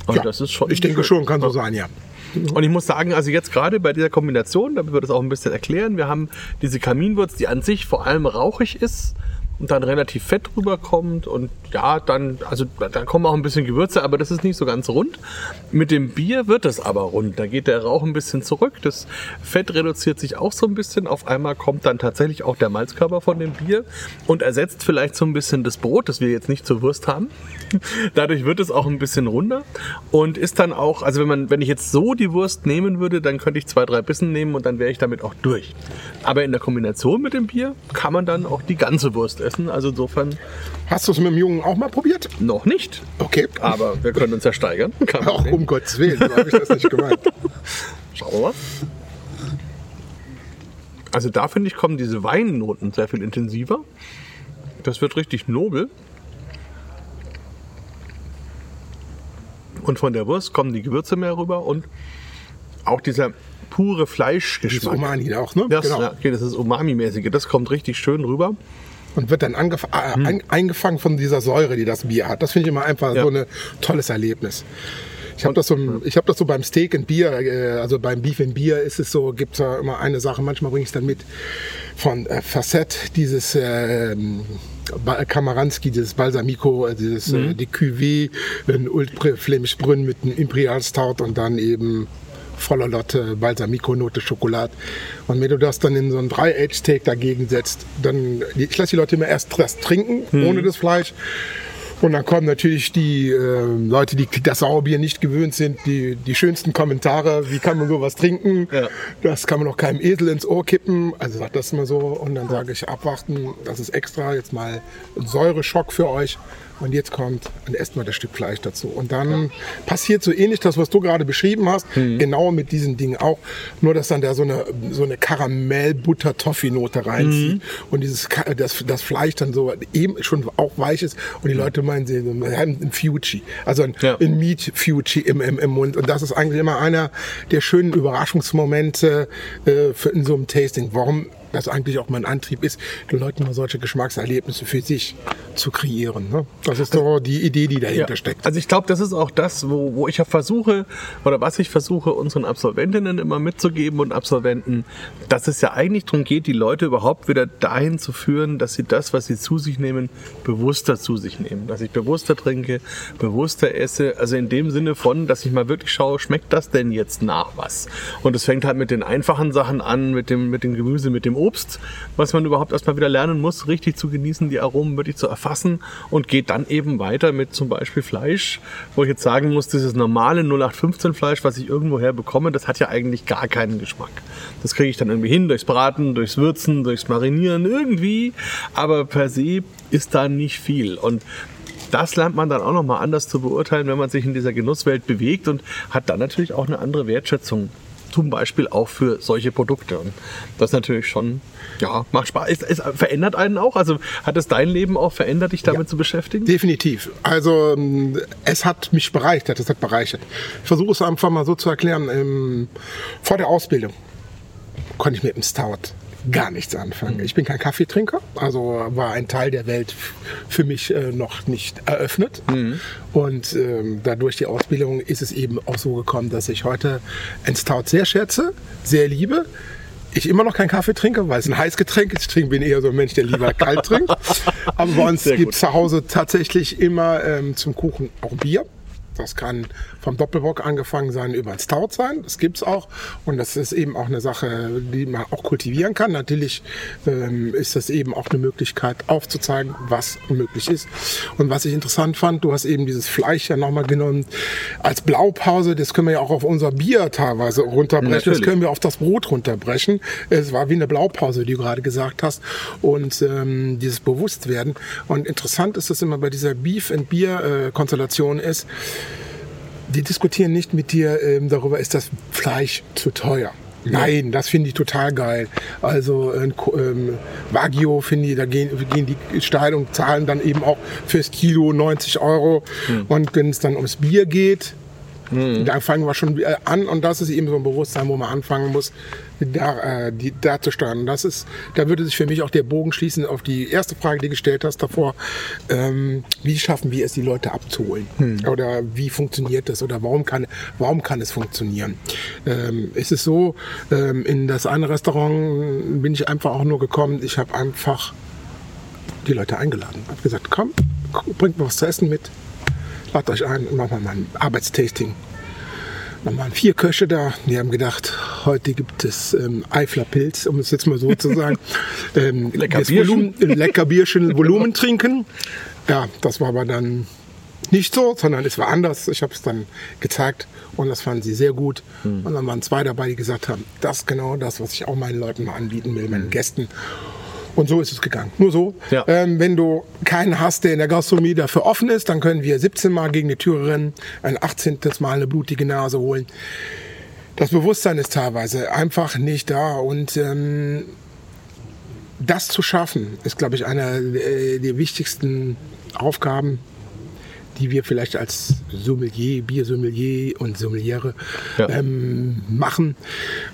Und ja, das ist schon. ich denke schön. schon, kann so sein, ja. Und ich muss sagen, also jetzt gerade bei dieser Kombination, damit wir das auch ein bisschen erklären, wir haben diese Kaminwurz, die an sich vor allem rauchig ist und dann relativ fett rüberkommt und ja, dann, also dann kommen auch ein bisschen Gewürze, aber das ist nicht so ganz rund. Mit dem Bier wird es aber rund. Da geht der Rauch ein bisschen zurück. Das Fett reduziert sich auch so ein bisschen. Auf einmal kommt dann tatsächlich auch der Malzkörper von dem Bier und ersetzt vielleicht so ein bisschen das Brot, das wir jetzt nicht zur Wurst haben. (laughs) Dadurch wird es auch ein bisschen runder und ist dann auch, also wenn man, wenn ich jetzt so die Wurst nehmen würde, dann könnte ich zwei, drei Bissen nehmen und dann wäre ich damit auch durch. Aber in der Kombination mit dem Bier kann man dann auch die ganze Wurst essen. Also insofern Hast du es mit dem Jungen auch mal probiert? noch nicht. Okay. Aber wir können uns ja steigern. (laughs) Auch um Gottes Willen, so habe ich das nicht gemeint. Schauen wir mal. Also da finde ich, kommen diese Weinnoten sehr viel intensiver. Das wird richtig nobel. Und von der Wurst kommen die Gewürze mehr rüber und auch dieser pure Das Fleischgeschmack. Umani auch, ne? Das, genau. ja, okay, das ist Umami-mäßige. Das kommt richtig schön rüber. Und wird dann äh, ein, eingefangen von dieser Säure, die das Bier hat. Das finde ich immer einfach Ja. so ein tolles Erlebnis. Ich habe das, so, ich hab das so beim Steak and Bier, äh, also beim Beef and Bier ist es so, gibt es ja immer eine Sache, manchmal bringe ich es dann mit von äh, Facette, dieses äh, Kamaranski, dieses Balsamico, äh, dieses Mhm. äh, die Cuvée, ein Ultra Flemisch Brünn mit einem Imperial Stout und dann eben voller Lotte, Balsamico-Note, Schokolade. Und wenn du das dann in so ein Drei-Age-Steak dagegen setzt, dann, ich lasse die Leute immer erst das trinken, Mhm. ohne das Fleisch. Und dann kommen natürlich die äh, Leute, die das Sauerbier nicht gewöhnt sind, die, die schönsten Kommentare, wie kann man sowas trinken? Ja. Das kann man doch keinem Esel ins Ohr kippen. Also sagt das mal so. Und dann sage ich, abwarten, das ist extra, jetzt mal ein Säureschock für euch. Und jetzt kommt, und esst mal das Stück Fleisch dazu. Und dann passiert so ähnlich das, was du gerade beschrieben hast, Mhm. genau mit diesen Dingen auch. Nur, dass dann da so eine, so eine Karamell-Butter-Toffee-Note reinzieht. Mhm. Und dieses, Ka- das, das Fleisch dann so eben schon auch weich ist. Und die Leute meinen, sie haben ein Fuji. Also ein, Ja. ein Meat Fuji im, im, im Mund. Und das ist eigentlich immer einer der schönen Überraschungsmomente äh, für in so einem Tasting. Warum das eigentlich auch mein Antrieb ist, den Leuten mal solche Geschmackserlebnisse für sich zu kreieren. Ne? Das ist so die Idee, die dahinter Ja. steckt. Also ich glaube, das ist auch das, wo, wo ich ja versuche, oder was ich versuche, unseren Absolventinnen immer mitzugeben und Absolventen, dass es ja eigentlich darum geht, die Leute überhaupt wieder dahin zu führen, dass sie das, was sie zu sich nehmen, bewusster zu sich nehmen. Dass ich bewusster trinke, bewusster esse. Also in dem Sinne von, dass ich mal wirklich schaue, schmeckt das denn jetzt nach was? Und es fängt halt mit den einfachen Sachen an, mit dem, mit dem Gemüse, mit dem Obst, was man überhaupt erstmal wieder lernen muss, richtig zu genießen, die Aromen wirklich zu erfassen und geht dann eben weiter mit zum Beispiel Fleisch, wo ich jetzt sagen muss, dieses normale 0815 Fleisch, was ich irgendwoher bekomme, das hat ja eigentlich gar keinen Geschmack. Das kriege ich dann irgendwie hin, durchs Braten, durchs Würzen, durchs Marinieren, irgendwie, aber per se ist da nicht viel. Und das lernt man dann auch nochmal anders zu beurteilen, wenn man sich in dieser Genusswelt bewegt und hat dann natürlich auch eine andere Wertschätzung. Zum Beispiel auch für solche Produkte. Und das natürlich schon, ja, macht Spaß. Es, es verändert einen auch. Also hat es dein Leben auch verändert, dich damit Ja. zu beschäftigen? Definitiv. Also ähm, es hat mich bereichert, es hat bereichert. Ich versuche es einfach mal so zu erklären. Ähm, vor der Ausbildung konnte ich mit dem Stout gar nichts anfangen. Ich bin kein Kaffeetrinker, also war ein Teil der Welt für mich äh, noch nicht eröffnet. Und ähm, dadurch die Ausbildung ist es eben auch so gekommen, dass ich heute ein Stout sehr schätze, sehr liebe. Ich immer noch keinen Kaffee trinke, weil es ein Heißgetränk ist. Ich trinke, bin eher so ein Mensch, der lieber kalt trinkt. (laughs) Aber bei uns gibt es zu Hause tatsächlich immer ähm, zum Kuchen auch Bier. Das kann vom Doppelbock angefangen sein über Stout sein. Das gibt's auch. Und das ist eben auch eine Sache, die man auch kultivieren kann. Natürlich ähm, ist das eben auch eine Möglichkeit aufzuzeigen, was möglich ist. Und was ich interessant fand, du hast eben dieses Fleisch ja nochmal genommen als Blaupause. Das können wir ja auch auf unser Bier teilweise runterbrechen. Das Natürlich. können wir auf das Brot runterbrechen. Es war wie eine Blaupause, die du gerade gesagt hast. Und ähm, dieses Bewusstwerden. Und interessant ist es immer bei dieser Beef and Beer äh, Konstellation ist, die diskutieren nicht mit dir ähm, darüber, ist das Fleisch zu teuer. Nein, das finde ich total geil. Also ähm, Wagyu finde ich, da gehen, gehen die steil und zahlen dann eben auch fürs Kilo 90 Euro. Und wenn es dann ums Bier geht, da fangen wir schon wieder an und das ist eben so ein Bewusstsein, wo man anfangen muss, da, äh, die, da zu steuern. Das ist, da würde sich für mich auch der Bogen schließen auf die erste Frage, die du gestellt hast davor. Ähm, wie schaffen wir es, die Leute abzuholen? Oder wie funktioniert das? Oder warum kann, warum kann es funktionieren? Ähm, es ist so, ähm, in das eine Restaurant bin ich einfach auch nur gekommen, ich habe einfach die Leute eingeladen. Habe gesagt, komm, bringt mir was zu essen mit. Ladet euch ein und machen wir mal ein Arbeitstasting. Dann waren vier Köche da, die haben gedacht, heute gibt es ähm, Eifler Pilz, um es jetzt mal so zu sagen. (laughs) Ähm, Lecker Bierchen. Volumen, äh, lecker Bierchen, Volumen trinken. Ja, das war aber dann nicht so, sondern es war anders. Ich habe es dann gezeigt und das fanden sie sehr gut. Hm. Und dann waren zwei dabei, die gesagt haben, das ist genau das, was ich auch meinen Leuten mal anbieten will, meinen Gästen. Und so ist es gegangen. Nur so. Ja. Ähm, wenn du keinen hast, der in der Gastronomie dafür offen ist, dann können wir 17 Mal gegen die Türe rennen, ein 18. Mal eine blutige Nase holen. Das Bewusstsein ist teilweise einfach nicht da und ähm, das zu schaffen, ist, glaube ich, eine der wichtigsten Aufgaben, die wir vielleicht als Sommelier, Biersommelier und Sommeliere Ja. ähm, machen.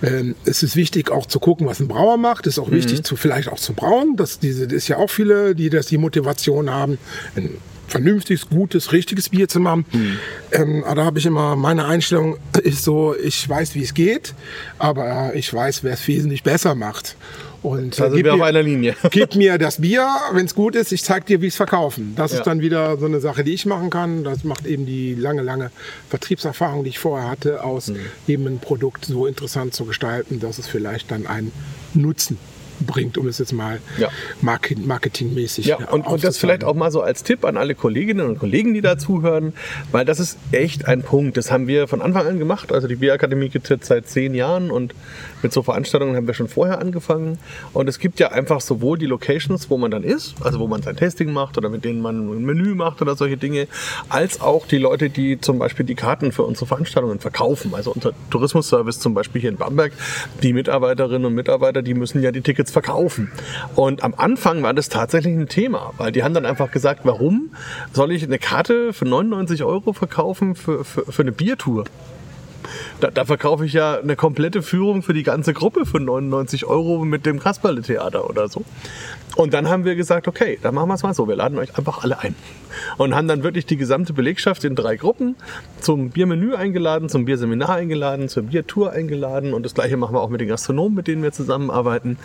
Ähm, es ist wichtig auch zu gucken, was ein Brauer macht. Es ist auch Mhm. wichtig, zu, vielleicht auch zu brauen. Das, diese, das ist ja auch viele, die das die Motivation haben, ein vernünftiges, gutes, richtiges Bier zu machen. Mhm. Ähm, aber da habe ich immer, meine Einstellung ist so, ich weiß, wie es geht, aber ich weiß, wer es wesentlich besser macht. Und Da äh, sind gib wir auf mir- einer Linie. (laughs) Gib mir das Bier, wenn es gut ist, ich zeig dir, wie es verkaufen. Das Ja. ist dann wieder so eine Sache, die ich machen kann. Das macht eben die lange, lange Vertriebserfahrung, die ich vorher hatte, aus Mhm. eben ein Produkt so interessant zu gestalten, dass es vielleicht dann einen Nutzen bringt, um es jetzt mal Ja. market marketingmäßig Ja, und, und das vielleicht auch mal so als Tipp an alle Kolleginnen und Kollegen, die da zuhören, weil das ist echt ein Punkt. Das haben wir von Anfang an gemacht. Also die Bierakademie gibt es jetzt seit zehn Jahren und mit so Veranstaltungen haben wir schon vorher angefangen. Und es gibt ja einfach sowohl die Locations, wo man dann ist, also wo man sein Testing macht oder mit denen man ein Menü macht oder solche Dinge, als auch die Leute, die zum Beispiel die Karten für unsere Veranstaltungen verkaufen. Also unser Tourismusservice zum Beispiel hier in Bamberg, die Mitarbeiterinnen und Mitarbeiter, die müssen ja die Tickets verkaufen. Und am Anfang war das tatsächlich ein Thema, weil die haben dann einfach gesagt, warum soll ich eine Karte für 99 Euro verkaufen für, für, für eine Biertour? Da, da verkaufe ich ja eine komplette Führung für die ganze Gruppe für 99 Euro mit dem Kasperle-Theater oder so. Und dann haben wir gesagt, okay, dann machen wir es mal so. Wir laden euch einfach alle ein. Und haben dann wirklich die gesamte Belegschaft in drei Gruppen zum Biermenü eingeladen, zum Bierseminar eingeladen, zur Biertour eingeladen. Und das gleiche machen wir auch mit den Gastronomen, mit denen wir zusammenarbeiten.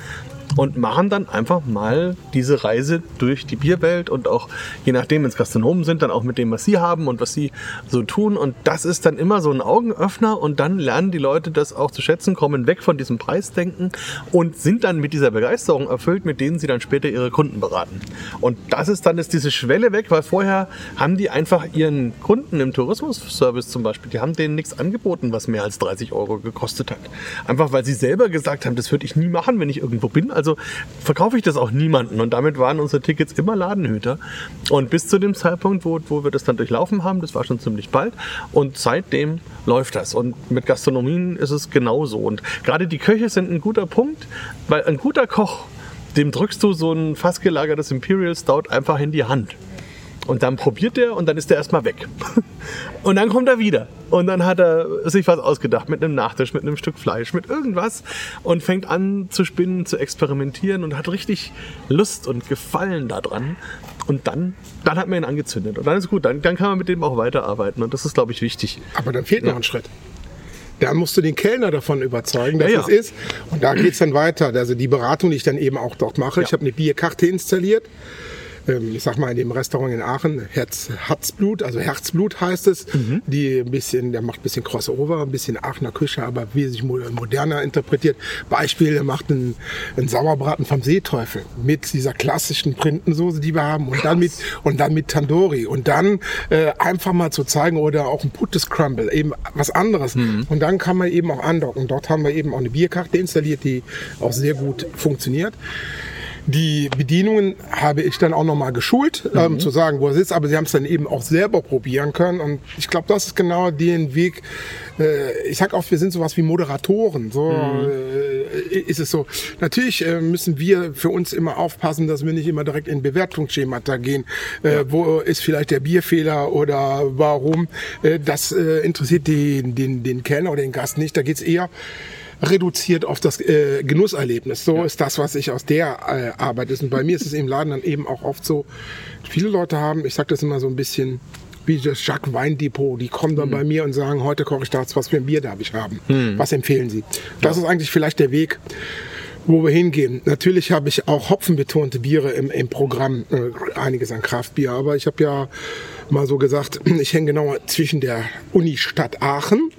Und machen dann einfach mal diese Reise durch die Bierwelt und auch je nachdem, wenn es Gastronomen sind, dann auch mit dem, was sie haben und was sie so tun. Und das ist dann immer so ein Augenöffner und dann lernen die Leute das auch zu schätzen, kommen weg von diesem Preisdenken und sind dann mit dieser Begeisterung erfüllt, mit denen sie dann später ihre Kunden beraten. Und das ist dann ist diese Schwelle weg, weil vorher haben die einfach ihren Kunden im Tourismusservice zum Beispiel, die haben denen nichts angeboten, was mehr als 30 Euro gekostet hat. Einfach weil sie selber gesagt haben, das würde ich nie machen, wenn ich irgendwo bin. Also verkaufe ich das auch niemanden. Und damit waren unsere Tickets immer Ladenhüter. Und bis zu dem Zeitpunkt, wo, wo wir das dann durchlaufen haben, das war schon ziemlich bald. Und seitdem läuft das. Und mit Gastronomien ist es genauso. Und gerade die Köche sind ein guter Punkt, weil ein guter Koch, dem drückst du so ein fast gelagertes Imperial Stout einfach in die Hand. Und dann probiert er und dann ist er erstmal weg. (laughs) Und dann kommt er wieder. Und dann hat er sich was ausgedacht mit einem Nachtisch, mit einem Stück Fleisch, mit irgendwas und fängt an zu spinnen, zu experimentieren und hat richtig Lust und Gefallen daran. Und dann, dann hat man ihn angezündet. Und dann ist gut, dann, dann kann man mit dem auch weiterarbeiten. Und das ist, glaube ich, wichtig. Aber dann fehlt noch ein Schritt. Da musst du den Kellner davon überzeugen, dass Ja, ja. es ist. Und da geht es dann weiter. Also die Beratung, die ich dann eben auch dort mache. Ja. Ich habe eine Bierkarte installiert. Ähm, Ich sag mal in dem Restaurant in Aachen, Herz, Herzblut, also Herzblut heißt es. Mhm. Die ein bisschen, der macht ein bisschen Crossover, ein bisschen Aachener Küche, aber wesentlich mo- moderner interpretiert. Beispiel, der macht einen, einen Sauerbraten vom Seeteufel mit dieser klassischen Printensoße, die wir haben und dann mit und dann mit Tandoori und dann äh, einfach mal zu zeigen oder auch ein Puttes Crumble, eben was anderes. Und dann kann man eben auch andocken. Dort haben wir eben auch eine Bierkarte installiert, die auch sehr gut funktioniert. Die Bedienungen habe ich dann auch nochmal geschult, ähm, zu sagen, wo er sitzt, aber sie haben es dann eben auch selber probieren können. Und ich glaube, das ist genau den Weg. Äh, ich sag auch, wir sind sowas wie Moderatoren. So äh, ist es so. Natürlich äh, müssen wir für uns immer aufpassen, dass wir nicht immer direkt in Bewertungsschemata gehen. Äh, Wo ist vielleicht der Bierfehler oder warum? Äh, das äh, interessiert den, den, den Kellner oder den Gast nicht. Da geht's eher reduziert auf das äh, Genusserlebnis. So ist das, was ich aus der äh, Arbeit ist. Und bei mir ist es im Laden dann eben auch oft so, viele Leute haben, ich sage das immer so ein bisschen wie das Jacques Weindepot, die kommen dann bei mir und sagen, heute koche ich das, was für ein Bier darf ich haben. Was empfehlen Sie? Das ist eigentlich vielleicht der Weg, wo wir hingehen. Natürlich habe ich auch hopfenbetonte Biere im, im Programm, äh, einiges an Kraftbier, aber ich habe ja mal so gesagt, (clears throat) ich hänge genau zwischen der Unistadt Aachen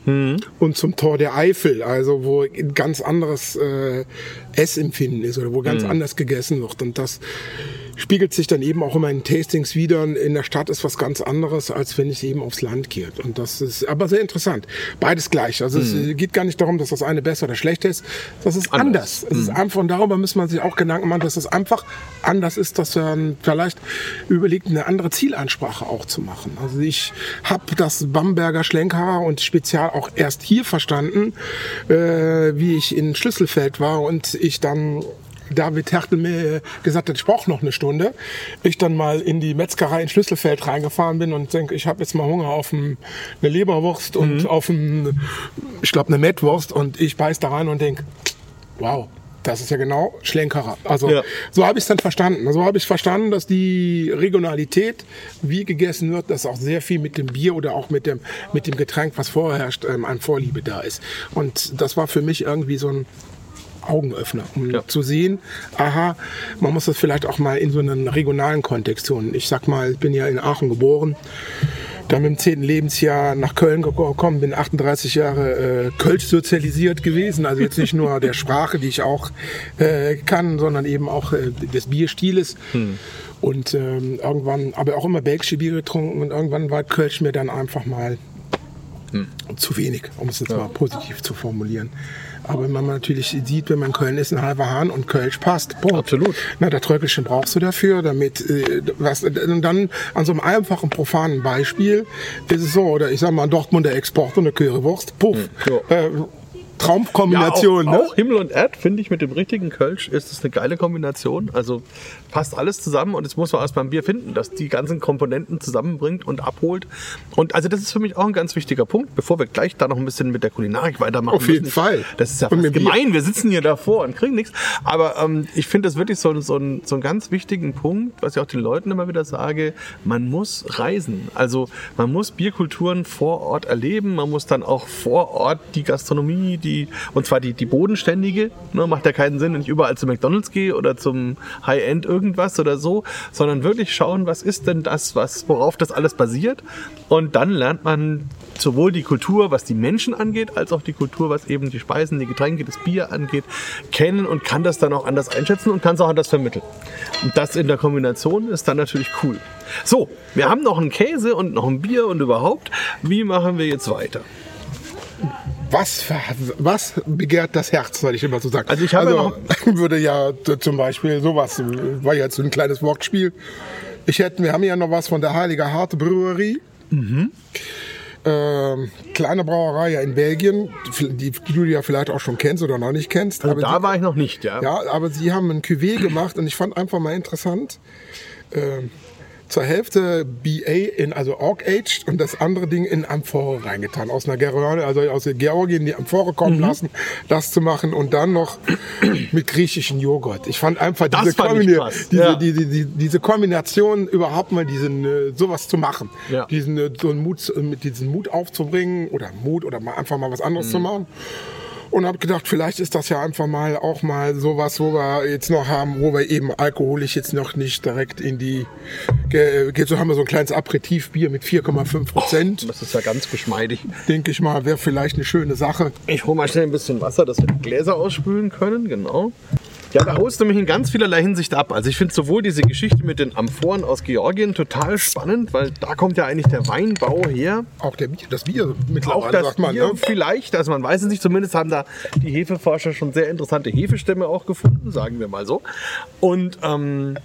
und zum Tor der Eifel, also wo ein ganz anderes äh, Essempfinden ist oder wo ganz anders gegessen wird. Und das spiegelt sich dann eben auch in meinen Tastings wieder. In der Stadt ist was ganz anderes, als wenn ich eben aufs Land gehe. Und das ist aber sehr interessant. Beides gleich. Also es geht gar nicht darum, dass das eine besser oder schlechter ist. Das ist anders. Es ist einfach, und darüber muss man sich auch Gedanken machen, dass es einfach anders ist, dass man vielleicht überlegt, eine andere Zielansprache auch zu machen. Also ich habe das Bamberger Schlenkerer und Spezial auch erst hier verstanden, äh, wie ich in Schlüsselfeld war und ich dann David Hertel mir gesagt hat, ich brauche noch eine Stunde. Ich dann mal in die Metzgerei in Schlüsselfeld reingefahren bin und denke, ich habe jetzt mal Hunger auf ein, eine Leberwurst und auf ein, ich glaube, eine Mettwurst und ich beiß da rein und denke, wow. Das ist ja genau Schlenkerer. Also Ja. so habe ich es dann verstanden. So habe ich verstanden, dass die Regionalität, wie gegessen wird, dass auch sehr viel mit dem Bier oder auch mit dem, mit dem Getränk, was vorherrscht, ähm, an Vorliebe da ist. Und das war für mich irgendwie so ein Augenöffner, um Ja. zu sehen, aha, man muss das vielleicht auch mal in so einen regionalen Kontext tun. Ich sag mal, ich bin ja in Aachen geboren, dann mit dem 10. Lebensjahr nach Köln gekommen, bin 38 Jahre äh, Kölsch sozialisiert gewesen, also jetzt nicht nur der Sprache, die ich auch äh, kann, sondern eben auch äh, des Bierstiles. Und ähm, irgendwann, aber auch immer belgische Bier getrunken und irgendwann war Kölsch mir dann einfach mal zu wenig, um es jetzt mal positiv zu formulieren. Aber wenn man natürlich sieht, wenn man Köln ist, ein halber Hahn und Kölsch passt. Punkt. Absolut. Na, das Tröckelchen brauchst du dafür, damit äh, was und dann an so einem einfachen, profanen Beispiel ist es so, oder ich sag mal, ein Dortmunder Export und eine Currywurst, puff. Ja. Äh, Traumkombination, auch, ne? auch Himmel und Erd finde ich mit dem richtigen Kölsch ist es eine geile Kombination. Also passt alles zusammen und jetzt muss man erst ein Bier finden, das die ganzen Komponenten zusammenbringt und abholt. Und also das ist für mich auch ein ganz wichtiger Punkt, bevor wir gleich da noch ein bisschen mit der Kulinarik weitermachen. Auf jeden müssen. Fall. Das ist ja fast mit Bier. gemein. Wir sitzen hier davor und kriegen nichts. Aber ähm, ich finde das wirklich so, so, ein, so einen ganz wichtigen Punkt, was ich auch den Leuten immer wieder sage. Man muss reisen. Also man muss Bierkulturen vor Ort erleben. Man muss dann auch vor Ort die Gastronomie, die und zwar die, die bodenständige. Ne, macht ja keinen Sinn, wenn ich überall zu McDonald's gehe oder zum High-End irgendwas oder so, sondern wirklich schauen, was ist denn das, was, worauf das alles basiert. Und dann lernt man sowohl die Kultur, was die Menschen angeht, als auch die Kultur, was eben die Speisen, die Getränke, das Bier angeht, kennen und kann das dann auch anders einschätzen und kann es auch anders vermitteln. Und das in der Kombination ist dann natürlich cool. So, wir haben noch einen Käse und noch ein Bier und überhaupt. Wie machen wir jetzt weiter? Was, was begehrt das Herz, soll ich immer so sagen. Also ich habe also, (laughs) würde ja zum Beispiel sowas, war jetzt so ein kleines Wortspiel. Ich hätte, wir haben ja noch was von der Heilige Harte Brewerie. Mhm. Ähm, kleine Brauerei ja in Belgien, die, die du ja vielleicht auch schon kennst oder noch nicht kennst. Also da die, war ich noch nicht, ja. ja, aber sie haben ein Cuvée gemacht und ich fand einfach mal interessant. Ähm, zur Hälfte BA in, also Orc Aged und das andere Ding in Amphore reingetan. Aus einer Georgien, also aus Georgien die Amphore Mhm. kommen lassen, das zu machen und dann noch mit griechischen Joghurt. Ich fand einfach Das diese, fand Kombina- diese, ja. diese, diese, diese Kombination überhaupt mal diesen, äh, sowas zu machen. Ja. Diesen, äh, so einen Mut, mit diesen Mut aufzubringen oder Mut oder mal einfach mal was anderes Mhm. zu machen. Und habe gedacht, vielleicht ist das ja einfach mal auch mal sowas, wo wir jetzt noch haben, wo wir eben alkoholisch jetzt noch nicht direkt in die ge- geht. So haben wir so ein kleines Aperitivbier mit 4,5 Prozent. Das ist ja ganz geschmeidig. Denke ich mal, wäre vielleicht eine schöne Sache. Ich hole mal schnell ein bisschen Wasser, dass wir die Gläser ausspülen können, genau. Ja, da holst du mich in ganz vielerlei Hinsicht ab. Also ich finde sowohl diese Geschichte mit den Amphoren aus Georgien total spannend, weil da kommt ja eigentlich der Weinbau her. Auch der Bier, das Bier Auch mittlerweile, das sagt man. Bier Ne? vielleicht, also man weiß es nicht, zumindest haben da die Hefeforscher schon sehr interessante Hefestämme auch gefunden, sagen wir mal so. Und ähm,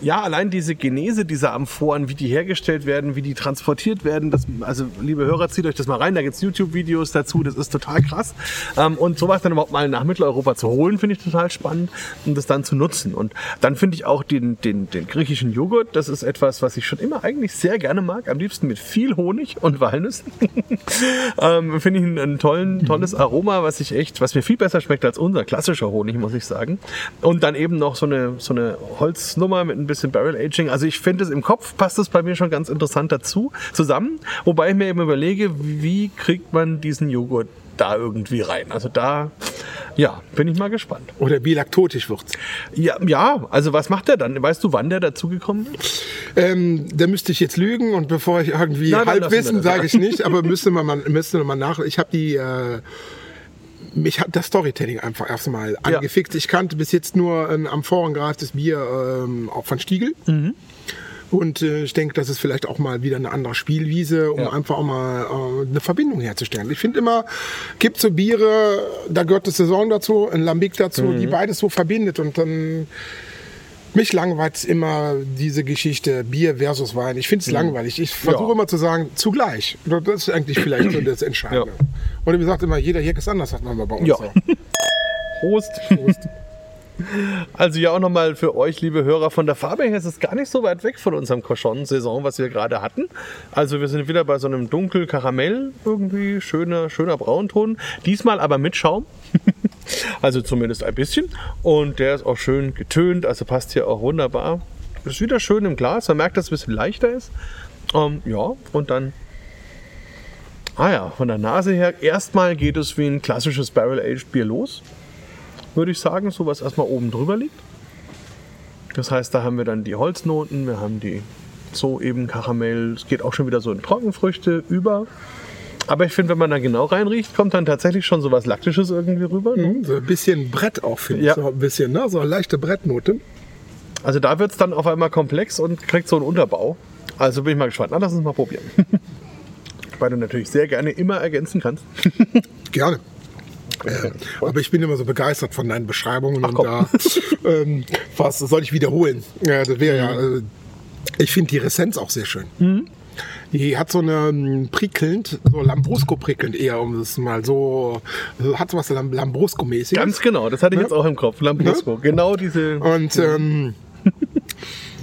ja, allein diese Genese dieser Amphoren, wie die hergestellt werden, wie die transportiert werden, das, also liebe Hörer, zieht euch das mal rein, da gibt's YouTube-Videos dazu, das ist total krass. Ähm, und sowas dann überhaupt mal nach Mitteleuropa zu holen, finde ich total spannend und das dann zu nutzen. Und dann finde ich auch den, den, den griechischen Joghurt, das ist etwas, was ich schon immer eigentlich sehr gerne mag, am liebsten mit viel Honig und Walnüssen. (laughs) ähm, finde ich ein, ein tollen, tolles Aroma, was ich echt, was mir viel besser schmeckt als unser klassischer Honig, muss ich sagen. Und dann eben noch so eine, so eine Holznummer mit ein bisschen Barrel Aging. Also ich finde es im Kopf passt es bei mir schon ganz interessant dazu zusammen. Wobei ich mir eben überlege, wie kriegt man diesen Joghurt da irgendwie rein? Also da, ja, bin ich mal gespannt. Oder bilaktotisch wird's. Ja, ja, also was macht der dann? Weißt du, wann der dazugekommen ist? Ähm, da müsste ich jetzt lügen und bevor ich irgendwie Nein, Halbwissen das. sage ich nicht, aber müsste man mal, müsste man nach. Ich habe die, äh, mich hat das Storytelling einfach erstmal Ja. angefixt. Ich kannte bis jetzt nur ein amphorengreiftes Bier ähm, auch von Stiegel. Mhm. Und äh, ich denke, das ist vielleicht auch mal wieder eine andere Spielwiese, um Ja. einfach auch mal äh, eine Verbindung herzustellen. Ich finde immer, gibt so Biere, da gehört die Saison dazu, ein Lambic dazu, Mhm. die beides so verbindet und dann mich langweilt immer diese Geschichte Bier versus Wein. Ich finde es langweilig. Ich versuche Mhm. Ja. immer zu sagen, zugleich. Das ist eigentlich vielleicht so das (clears throat) Entscheidende. Und wie gesagt immer, jeder Heck ist anders, hat man mal bei uns. Ja. so. (laughs) Prost. Also ja auch nochmal für euch, liebe Hörer, von der Farbe her ist es gar nicht so weit weg von unserem Cochon-Saison, was wir gerade hatten. Also wir sind wieder bei so einem dunkel Karamell, irgendwie schöner, schöner Braunton. Diesmal aber mit Schaum. (laughs) also zumindest ein bisschen. Und der ist auch schön getönt, also passt hier auch wunderbar. Ist wieder schön im Glas, man merkt, dass es ein bisschen leichter ist. Ähm, ja, und dann Ah ja, von der Nase her, erstmal geht es wie ein klassisches Barrel-Aged Bier los, würde ich sagen, so was erstmal oben drüber liegt. Das heißt, da haben wir dann die Holznoten, wir haben die so eben Karamell, es geht auch schon wieder so in Trockenfrüchte über. Aber ich finde, wenn man da genau reinriecht, kommt dann tatsächlich schon so was Laktisches irgendwie rüber. ne? So ein bisschen Brett auch, finde ich. Ja. So ein bisschen, ne? So eine leichte Brettnote. Also da wird es dann auf einmal komplex und kriegt so einen Unterbau. Also bin ich mal gespannt. Na, lass uns mal probieren. (laughs) Weil du natürlich sehr gerne immer ergänzen kannst. (laughs) Gerne. Äh, aber ich bin immer so begeistert von deinen Beschreibungen und komm. da ähm, was soll ich wiederholen? Ja, das wäre ja. Äh, ich finde die Ressenz auch sehr schön. Mhm. Die hat so eine ähm, prickelnd, so Lambrusco prickelnd eher, um es mal so, hat so was Lam Lambrusco-mäßiges. Ganz genau, das hatte ich Ne? jetzt auch im Kopf. Lambrusco. Genau diese. Und ähm,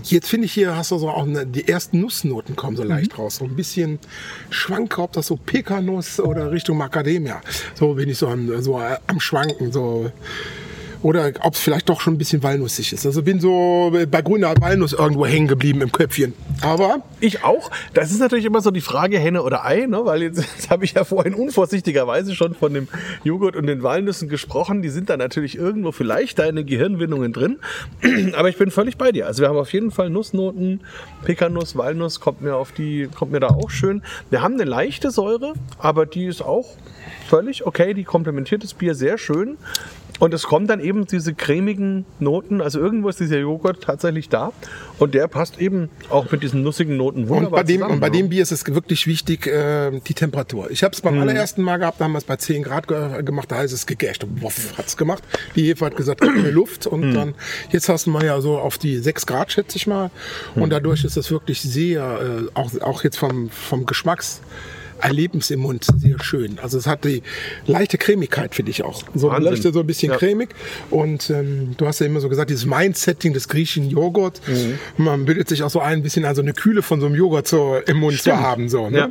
Jetzt finde ich hier hast du so auch eine, die ersten Nussnoten kommen so leicht raus. So ein bisschen Schwank, ob das so Pekanuss oder Richtung Macadamia. So bin ich so am, so am Schwanken. So. Oder ob es vielleicht doch schon ein bisschen walnussig ist. Also bin so bei grüner Walnuss irgendwo hängen geblieben im Köpfchen. Aber Ich auch. Das ist natürlich immer so die Frage Henne oder Ei, ne? weil jetzt, (laughs) jetzt habe ich ja vorhin unvorsichtigerweise schon von dem Joghurt und den Walnüssen gesprochen. Die sind da natürlich irgendwo vielleicht den Gehirnwindungen drin. (clears throat) Aber ich bin völlig bei dir. Also wir haben auf jeden Fall Nussnoten, Pekanuss, Walnuss kommt mir auf die, kommt mir da auch schön. Wir haben eine leichte Säure, aber die ist auch völlig okay. Die komplementiert das Bier sehr schön. Und es kommen dann eben diese cremigen Noten, also irgendwo ist dieser Joghurt tatsächlich da und der passt eben auch mit diesen nussigen Noten Und wunderbar bei, dem, zusammen. und bei dem Bier ist es wirklich wichtig, äh, die Temperatur. Ich habe es Mhm. beim allerersten Mal gehabt, da haben wir es bei 10 Grad ge gemacht, da heißt es gegasht. Wuff, hat's gemacht. Die Hefe hat gesagt, mir (clears throat) Luft. Und Mhm. dann, jetzt hast du mal ja so auf die 6 Grad, schätze ich mal. Mhm. Und dadurch ist es wirklich sehr, äh, auch, auch jetzt vom, vom Geschmacks. Erlebnis im Mund sehr schön. Also es hat die leichte Cremigkeit, finde ich auch. So, Wahnsinn. leichte, so ein bisschen Ja. cremig. Und ähm, du hast ja immer so gesagt, dieses Mindsetting des griechischen Joghurt. Mhm. Man bildet sich auch so ein, ein bisschen also eine Kühle von so einem Joghurt so im Mund Stimmt. zu haben. So, ne? Ja.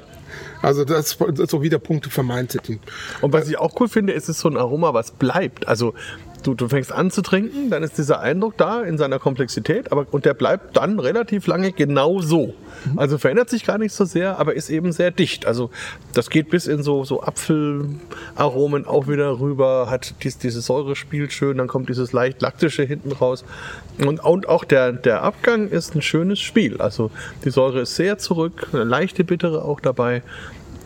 Also das das ist so wieder Punkte für Mindsetting. Und was ich auch cool finde, ist es so ein Aroma, was bleibt. Also du, du fängst an zu trinken, dann ist dieser Eindruck da in seiner Komplexität, aber und der bleibt dann relativ lange genau so. Also verändert sich gar nicht so sehr, aber ist eben sehr dicht. Also das geht bis in so, so Apfelaromen auch wieder rüber, hat dies, dieses Säure spielt schön, dann kommt dieses leicht laktische hinten raus. Und, und auch der, der Abgang ist ein schönes Spiel. Also die Säure ist sehr zurück, eine leichte Bittere auch dabei.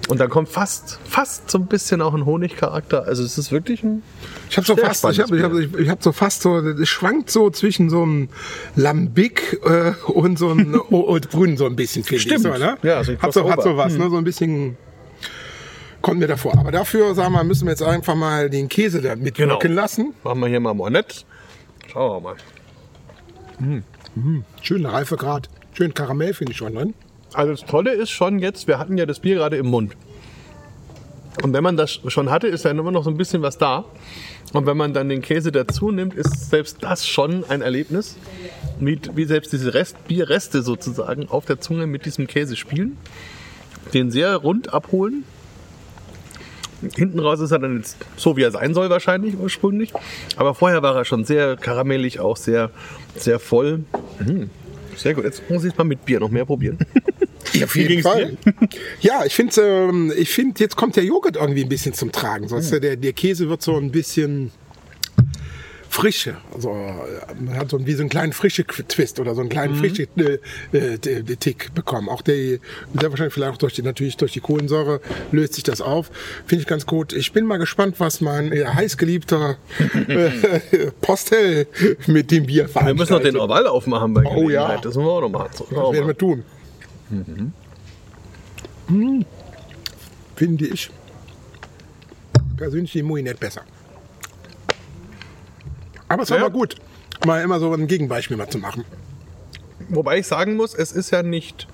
Und dann kommt fast, fast so ein bisschen auch ein Honigcharakter. Also es ist wirklich ein. Ich habe so fast, ich habe, ich habe, ich habe so fast so, es schwankt so zwischen so einem Lambic äh, und so einem (laughs) Old Brünn so ein bisschen, finde ich. Stimmt. So, ne? Ja, so ein hat so, hat so was, ne? So ein bisschen kommt mir davor. Aber dafür, sagen wir müssen wir jetzt einfach mal den Käse da mitwirken Genau. lassen. Machen wir hier mal Mornett. Schauen wir mal. Schöner Reifegrad, schön Karamell finde ich schon drin. Also das Tolle ist schon jetzt, wir hatten ja das Bier gerade im Mund. Und wenn man das schon hatte, ist dann immer noch so ein bisschen was da. Und wenn man dann den Käse dazu nimmt, ist selbst das schon ein Erlebnis. Wie, wie selbst diese Rest, Bierreste sozusagen auf der Zunge mit diesem Käse spielen. Den sehr rund abholen. Hinten raus ist er dann jetzt so, wie er sein soll wahrscheinlich ursprünglich. Aber vorher war er schon sehr karamellig, auch sehr, sehr voll. Mhm. Sehr gut, jetzt muss ich es mal mit Bier noch mehr probieren. (laughs) Ja, auf Wie jeden Fall. Ja, ich finde, ähm, ich finde, jetzt kommt der Joghurt irgendwie ein bisschen zum Tragen. Sonst der, der Käse wird so ein bisschen frische. Also man hat so wie so einen kleinen frische Twist oder so einen kleinen frische äh, äh, Tick bekommen. Auch der, sehr wahrscheinlich vielleicht auch durch die, natürlich durch die Kohlensäure löst sich das auf. Finde ich ganz gut. Ich bin mal gespannt, was mein äh, heißgeliebter äh, (laughs) Postel mit dem Bier Wir veranstaltet. müssen noch den Oval aufmachen bei Oh ja. Das müssen wir auch noch machen. Das werden wir tun. Hm. Finde ich persönlich die Mouinette besser. Aber es war Ja. mal gut, mal immer so ein Gegenbeispiel mal zu machen. Wobei ich sagen muss, es ist ja nicht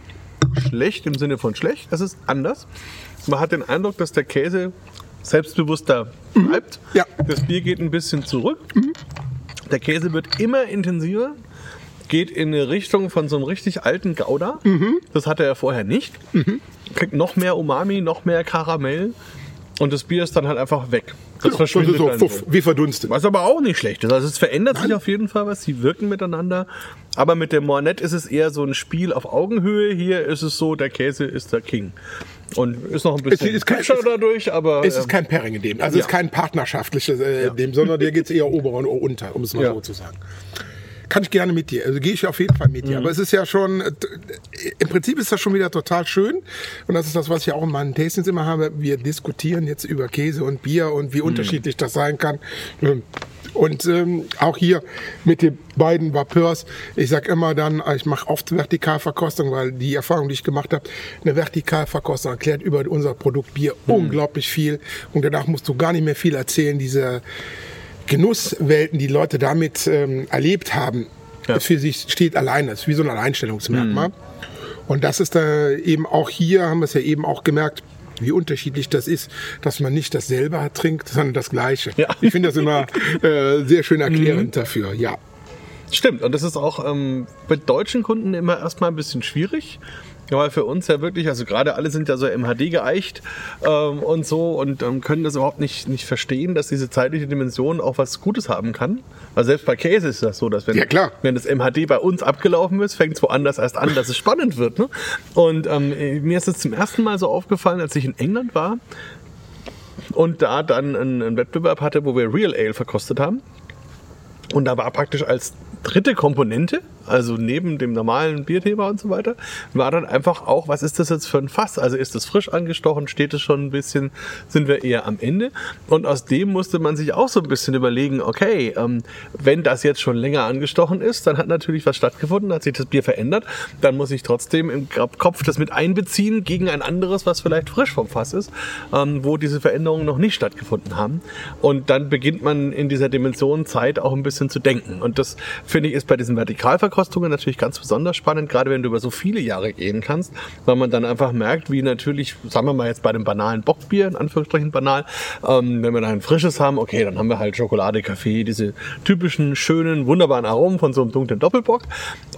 schlecht im Sinne von schlecht, es ist anders. Man hat den Eindruck, dass der Käse selbstbewusster bleibt. Ja. Das Bier geht ein bisschen zurück. Der Käse wird immer intensiver, geht in eine Richtung von so einem richtig alten Gouda. Das hatte er vorher nicht. Kriegt noch mehr Umami, noch mehr Karamell. Und das Bier ist dann halt einfach weg. Das Das verschwindet so dann fuff, wie verdunstet. Was aber auch nicht schlecht ist. Also es verändert sich auf jeden Fall was. Sie wirken miteinander. Aber mit dem Mornett ist es eher so ein Spiel auf Augenhöhe. Hier ist es so, der Käse ist der King. Und ist noch ein bisschen ist kein- es- dadurch, aber Es ist ähm, kein Pairing in dem, also es ja. ist kein partnerschaftliches äh, Ja. dem, sondern der geht eher ober und unter, um es mal Ja. so zu sagen. Kann ich gerne mit dir, also gehe ich auf jeden Fall mit dir. Mhm. Aber es ist ja schon, äh, im Prinzip ist das schon wieder total schön. Und das ist das, was ich auch in meinen Tastings immer habe. Wir diskutieren jetzt über Käse und Bier und wie Mhm. unterschiedlich das sein kann. Ähm, Und ähm, auch hier mit den beiden Vapeurs, ich sag immer dann, ich mache oft Vertikalverkostung, weil die Erfahrung, die ich gemacht habe, eine Vertikalverkostung erklärt über unser Produkt Bier Mhm. unglaublich viel. Und danach musst du gar nicht mehr viel erzählen. Diese Genusswelten, die Leute damit ähm, erlebt haben, Ja. das für sich steht alleine. Das ist wie so ein Alleinstellungsmerkmal. Mhm. Und das ist da eben auch hier, haben wir es ja eben auch gemerkt, wie unterschiedlich das ist, dass man nicht dasselbe trinkt, sondern das Gleiche. Ja. Ich finde das immer (laughs) äh, sehr schön erklärend dafür, ja. Stimmt, und das ist auch ähm, mit deutschen Kunden immer erstmal ein bisschen schwierig. Ja, weil für uns ja wirklich, also gerade alle sind ja so MHD geeicht ähm, und so und ähm, können das überhaupt nicht, nicht verstehen, dass diese zeitliche Dimension auch was Gutes haben kann. Weil selbst bei Käse ist das so, dass wenn, Ja, wenn das MHD bei uns abgelaufen ist, fängt es woanders erst an, dass es spannend wird. Ne? Und ähm, mir ist es zum ersten Mal so aufgefallen, als ich in England war und da dann einen, einen Wettbewerb hatte, wo wir Real Ale verkostet haben. Und da war praktisch als dritte Komponente, also neben dem normalen Bierthema und so weiter, war dann einfach auch, was ist das jetzt für ein Fass? Also ist es frisch angestochen, steht es schon ein bisschen, sind wir eher am Ende? Und aus dem musste man sich auch so ein bisschen überlegen, okay, ähm, wenn das jetzt schon länger angestochen ist, dann hat natürlich was stattgefunden, hat sich das Bier verändert, dann muss ich trotzdem im Kopf das mit einbeziehen gegen ein anderes, was vielleicht frisch vom Fass ist, ähm, wo diese Veränderungen noch nicht stattgefunden haben. Und dann beginnt man in dieser Dimension Zeit auch ein bisschen zu denken. Und das finde ich ist bei diesen Vertikalverkostungen natürlich ganz besonders spannend, gerade wenn du über so viele Jahre gehen kannst, weil man dann einfach merkt, wie natürlich, sagen wir mal jetzt bei dem banalen Bockbier, in Anführungsstrichen banal, ähm, wenn wir da ein frisches haben, okay, dann haben wir halt Schokolade, Kaffee, diese typischen, schönen, wunderbaren Aromen von so einem dunklen Doppelbock.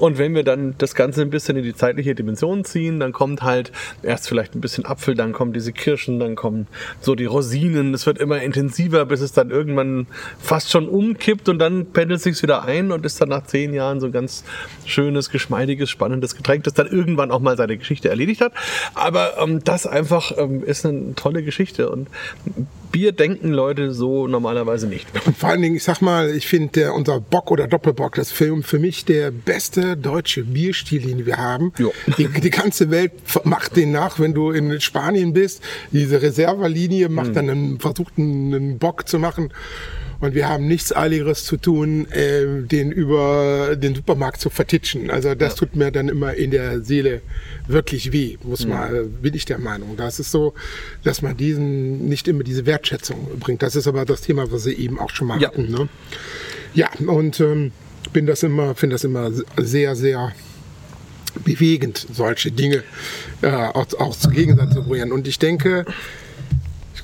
Und wenn wir dann das Ganze ein bisschen in die zeitliche Dimension ziehen, dann kommt halt erst vielleicht ein bisschen Apfel, dann kommen diese Kirschen, dann kommen so die Rosinen, es wird immer intensiver, bis es dann irgendwann fast schon umkippt und dann pendelt sich's wieder ein und ist dann nach zehn Jahren so ein ganz schönes, geschmeidiges, spannendes Getränk, das dann irgendwann auch mal seine Geschichte erledigt hat. Aber ähm, das einfach ähm, ist eine tolle Geschichte und Bier denken Leute so normalerweise nicht. Und vor allen Dingen, ich sag mal, ich finde unser Bock oder Doppelbock, das ist für, mich der beste deutsche Bierstil, den wir haben. Die, die ganze Welt macht den nach, wenn du in Spanien bist. Diese Reservalinie macht dann einen, versucht einen Bock zu machen. Und wir haben nichts Eiligeres zu tun, äh, den über den Supermarkt zu vertitschen. Also das tut mir dann immer in der Seele wirklich weh, muss man, äh, bin ich der Meinung. Das ist so, dass man diesen nicht immer diese Wertschätzung bringt. Das ist aber das Thema, was Sie eben auch schon mal Ja. hatten. Ne? Ja, und ähm, bin das immer, finde das immer sehr, sehr bewegend, solche Dinge äh, auch, auch zu Gegensatz zu bringen. Und ich denke,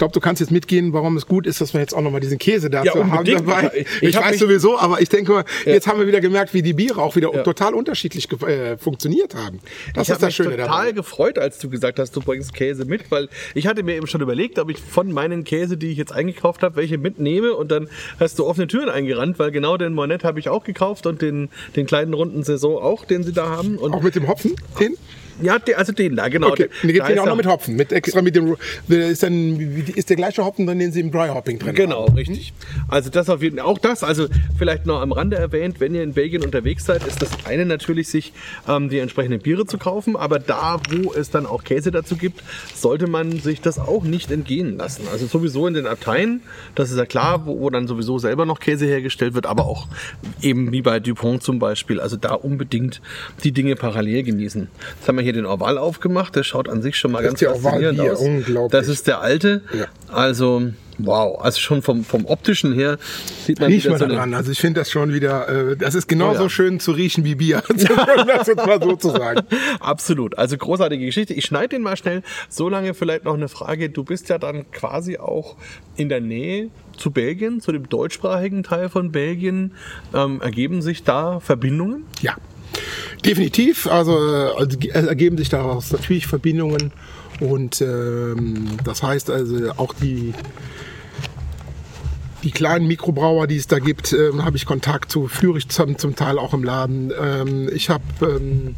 glaube, du kannst jetzt mitgehen, warum es gut ist, dass wir jetzt auch nochmal diesen Käse dazu Ja, haben dabei. (laughs) Ich- Ich, ich weiß mich- sowieso, aber ich denke mal, jetzt haben wir wieder gemerkt, wie die Biere auch wieder Ja. total unterschiedlich äh, funktioniert haben. Das ich ist habe das mich Schöne total dabei. gefreut, als du gesagt hast, du bringst Käse mit, weil ich hatte mir eben schon überlegt, ob ich von meinen Käse, die ich jetzt eingekauft habe, welche mitnehme und dann hast du offene Türen eingerannt, weil genau den Monet habe ich auch gekauft und den, den kleinen runden Saison auch, den sie da haben. Und Auch mit dem Hopfen? Den? Ja, also den da, genau. Okay, den gibt es ist auch noch mit Hopfen. Mit extra mit dem, ist, dann, ist der gleiche Hopfen drin, den sie im Dry Hopping drin Genau, haben. richtig. Also das auf jeden Fall, auch das, also vielleicht noch am Rande erwähnt, wenn ihr in Belgien unterwegs seid, ist das eine natürlich, sich ähm, die entsprechenden Biere zu kaufen, aber da, wo es dann auch Käse dazu gibt, sollte man sich das auch nicht entgehen lassen. Also sowieso in den Abteien, das ist ja klar, wo, wo dann sowieso selber noch Käse hergestellt wird, aber auch eben wie bei Dupont zum Beispiel, also da unbedingt die Dinge parallel genießen. Jetzt haben wir hier den Orval aufgemacht, der schaut an sich schon mal Das ganz faszinierend aus. unglaublich. Das ist der alte, Ja. also wow, also schon vom, vom optischen her sieht man Riech wieder mal so daran. Also ich finde das schon wieder, äh, das ist genauso Oh ja. schön zu riechen wie Bier. (laughs) das jetzt mal so zu sagen. (laughs) Absolut. Also großartige Geschichte. Ich schneide den mal schnell. So lange vielleicht noch eine Frage. Du bist ja dann quasi auch in der Nähe zu Belgien, zu dem deutschsprachigen Teil von Belgien. Ähm, ergeben sich da Verbindungen? Ja, definitiv. Also, äh, also ergeben sich daraus natürlich Verbindungen und ähm, das heißt also auch die die kleinen Mikrobrauer, die es da gibt, ähm, habe ich Kontakt zu, führe ich zum, zum Teil auch im Laden. Ähm, ich habe ähm,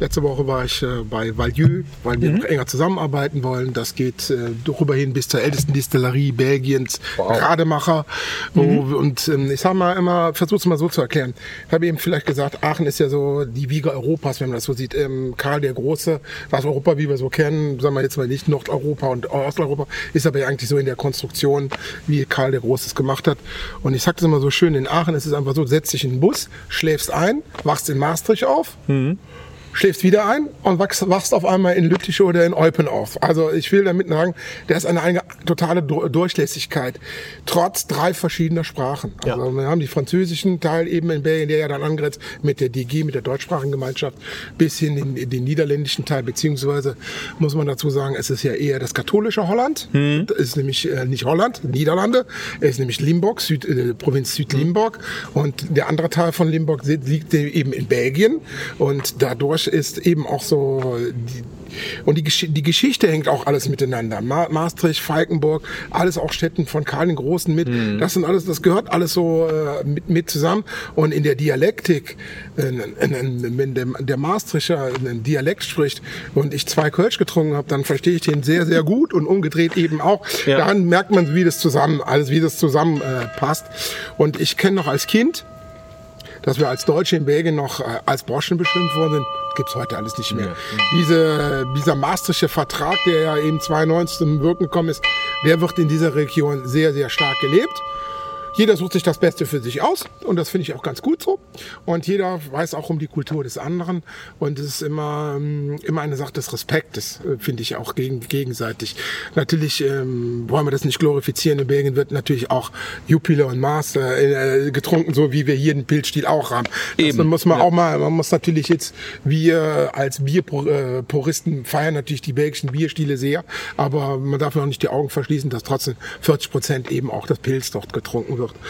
Letzte Woche war ich äh, bei Valieu, weil wir noch enger zusammenarbeiten wollen. Das geht äh, darüber hin bis zur ältesten Distillerie Belgiens, Rademacher. Wo, und ähm, ich sage mal immer, versuche es mal so zu erklären. Ich habe eben vielleicht gesagt, Aachen ist ja so die Wiege Europas, wenn man das so sieht. Ähm, Karl der Große, das Europa, wie wir so kennen, sagen wir jetzt mal nicht Nordeuropa und Osteuropa, ist aber ja eigentlich so in der Konstruktion, wie Karl der Große es gemacht hat. Und ich sage das immer so schön, in Aachen ist es einfach so, setz dich in den Bus, schläfst ein, wachst in Maastricht auf, schläfst wieder ein und wachst, wachst auf einmal in Lüttich oder in Eupen auf. Also ich will damit sagen, der ist eine, eine totale Durchlässigkeit, trotz drei verschiedener Sprachen. Also ja. wir haben die französischen Teil eben in Belgien, der ja dann angrenzt mit der DG, mit der deutschsprachigen Gemeinschaft, bis hin in, in den niederländischen Teil, beziehungsweise muss man dazu sagen, es ist ja eher das katholische Holland. Hm. Das ist nämlich äh, nicht Holland, Niederlande. Es ist nämlich Limburg, Süd, äh, Provinz Südlimburg. Hm. Und der andere Teil von Limburg liegt eben in Belgien. Und dadurch ist eben auch so die, und die, Gesch die Geschichte hängt auch alles miteinander. Ma Maastricht, Falkenburg, alles auch Städten von Karl den Großen mit. Mhm. Das sind alles, das gehört alles so äh, mit, mit zusammen. Und in der Dialektik, äh, wenn der, der Maastrichter einen Dialekt spricht und ich zwei Kölsch getrunken habe, dann verstehe ich den sehr, sehr gut und umgedreht eben auch. Ja. Daran merkt man, wie das zusammen, alles wie das zusammen äh, passt. Und ich kenne noch als Kind, dass wir als Deutsche in Belgien noch äh, als Burschen bestimmt worden sind gibt's heute alles nicht mehr. Ja. Diese, dieser Maastrichter Vertrag, der ja eben 92 zum Wirken gekommen ist, der wird in dieser Region sehr, sehr stark gelebt. Jeder sucht sich das Beste für sich aus und das finde ich auch ganz gut so. Und jeder weiß auch um die Kultur des anderen und es ist immer, ähm, immer eine Sache des Respektes, äh, finde ich auch gegen, gegenseitig. Natürlich ähm, wollen wir das nicht glorifizieren. In Belgien wird natürlich auch Jupiler und Master äh, getrunken, so wie wir hier den Pilzstil auch haben. Das Eben. muss man ja. auch mal, man muss natürlich jetzt, wir als Bierpuristen feiern natürlich die belgischen Bierstile sehr, aber man darf auch nicht die Augen verschließen, dass trotzdem 40 Prozent eben auch das Pilz dort getrunken wird wird.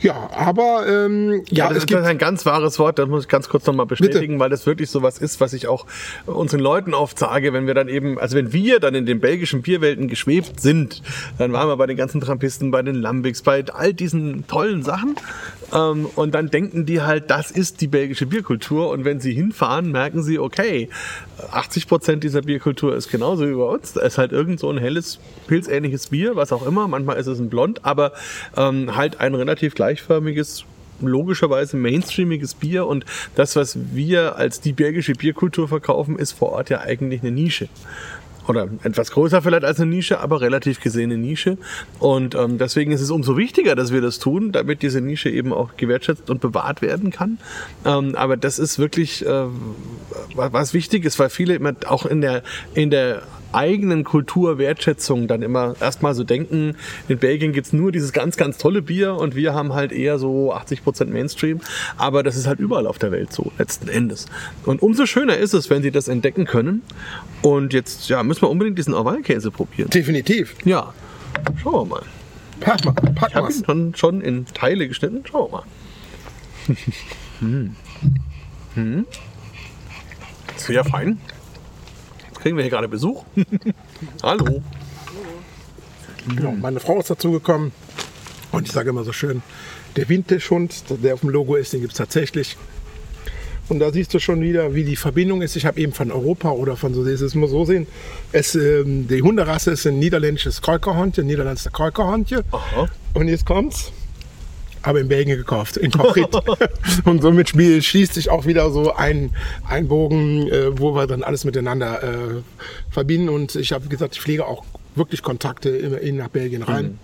Ja, aber ähm, ja, ja das, es gibt das ist ein ganz wahres Wort, das muss ich ganz kurz nochmal bestätigen, Bitte? weil das wirklich so was ist, was ich auch unseren Leuten oft sage, wenn wir dann eben, also wenn wir dann in den belgischen Bierwelten geschwebt sind, dann waren wir bei den ganzen Trampisten, bei den Lambics, bei all diesen tollen Sachen ähm, und dann denken die halt, das ist die belgische Bierkultur und wenn sie hinfahren, merken sie, okay, 80 Prozent dieser Bierkultur ist genauso wie bei uns. Da ist halt irgend so ein helles, pilzähnliches Bier, was auch immer. Manchmal ist es ein Blond, aber ähm, halt ein relativ gleichförmiges logischerweise mainstreamiges Bier und das, was wir als die belgische Bierkultur verkaufen, ist vor Ort ja eigentlich eine Nische oder etwas größer vielleicht als eine Nische, aber relativ gesehene Nische. Und ähm, deswegen ist es umso wichtiger, dass wir das tun, damit diese Nische eben auch gewertschätzt und bewahrt werden kann. Ähm, aber das ist wirklich äh, was wichtig ist, weil viele immer auch in der in der eigenen Kulturwertschätzung dann immer erstmal so denken, in Belgien gibt's nur dieses ganz, ganz tolle Bier und wir haben halt eher so 80% Mainstream. Aber das ist halt überall auf der Welt so, letzten Endes. Und umso schöner ist es, wenn sie das entdecken können. Und jetzt ja, müssen wir unbedingt diesen Orvalkäse probieren. Definitiv. Ja, schauen wir mal. Pack mal, pack ich habe ihn schon, schon in Teile geschnitten. Schauen wir mal. (laughs) hm. Hm. Sehr fein kriegen wir hier gerade Besuch. (laughs) Hallo. Genau, meine Frau ist dazugekommen und ich sage immer so schön, der Windtischhund, der auf dem Logo ist, den gibt es tatsächlich. Und da siehst du schon wieder, wie die Verbindung ist. Ich habe eben von Europa oder von so, das muss so sehen. Es, ähm, die Hunderasse ist ein niederländisches Keukerhondje, ein niederländisches Keukerhondje. Und jetzt kommt's aber in Belgien gekauft, in Kochit. (laughs) und somit schließt sich auch wieder so ein, ein Bogen, äh, wo wir dann alles miteinander äh, verbinden. Und ich habe gesagt, ich pflege auch wirklich Kontakte in, in nach Belgien rein. Mhm.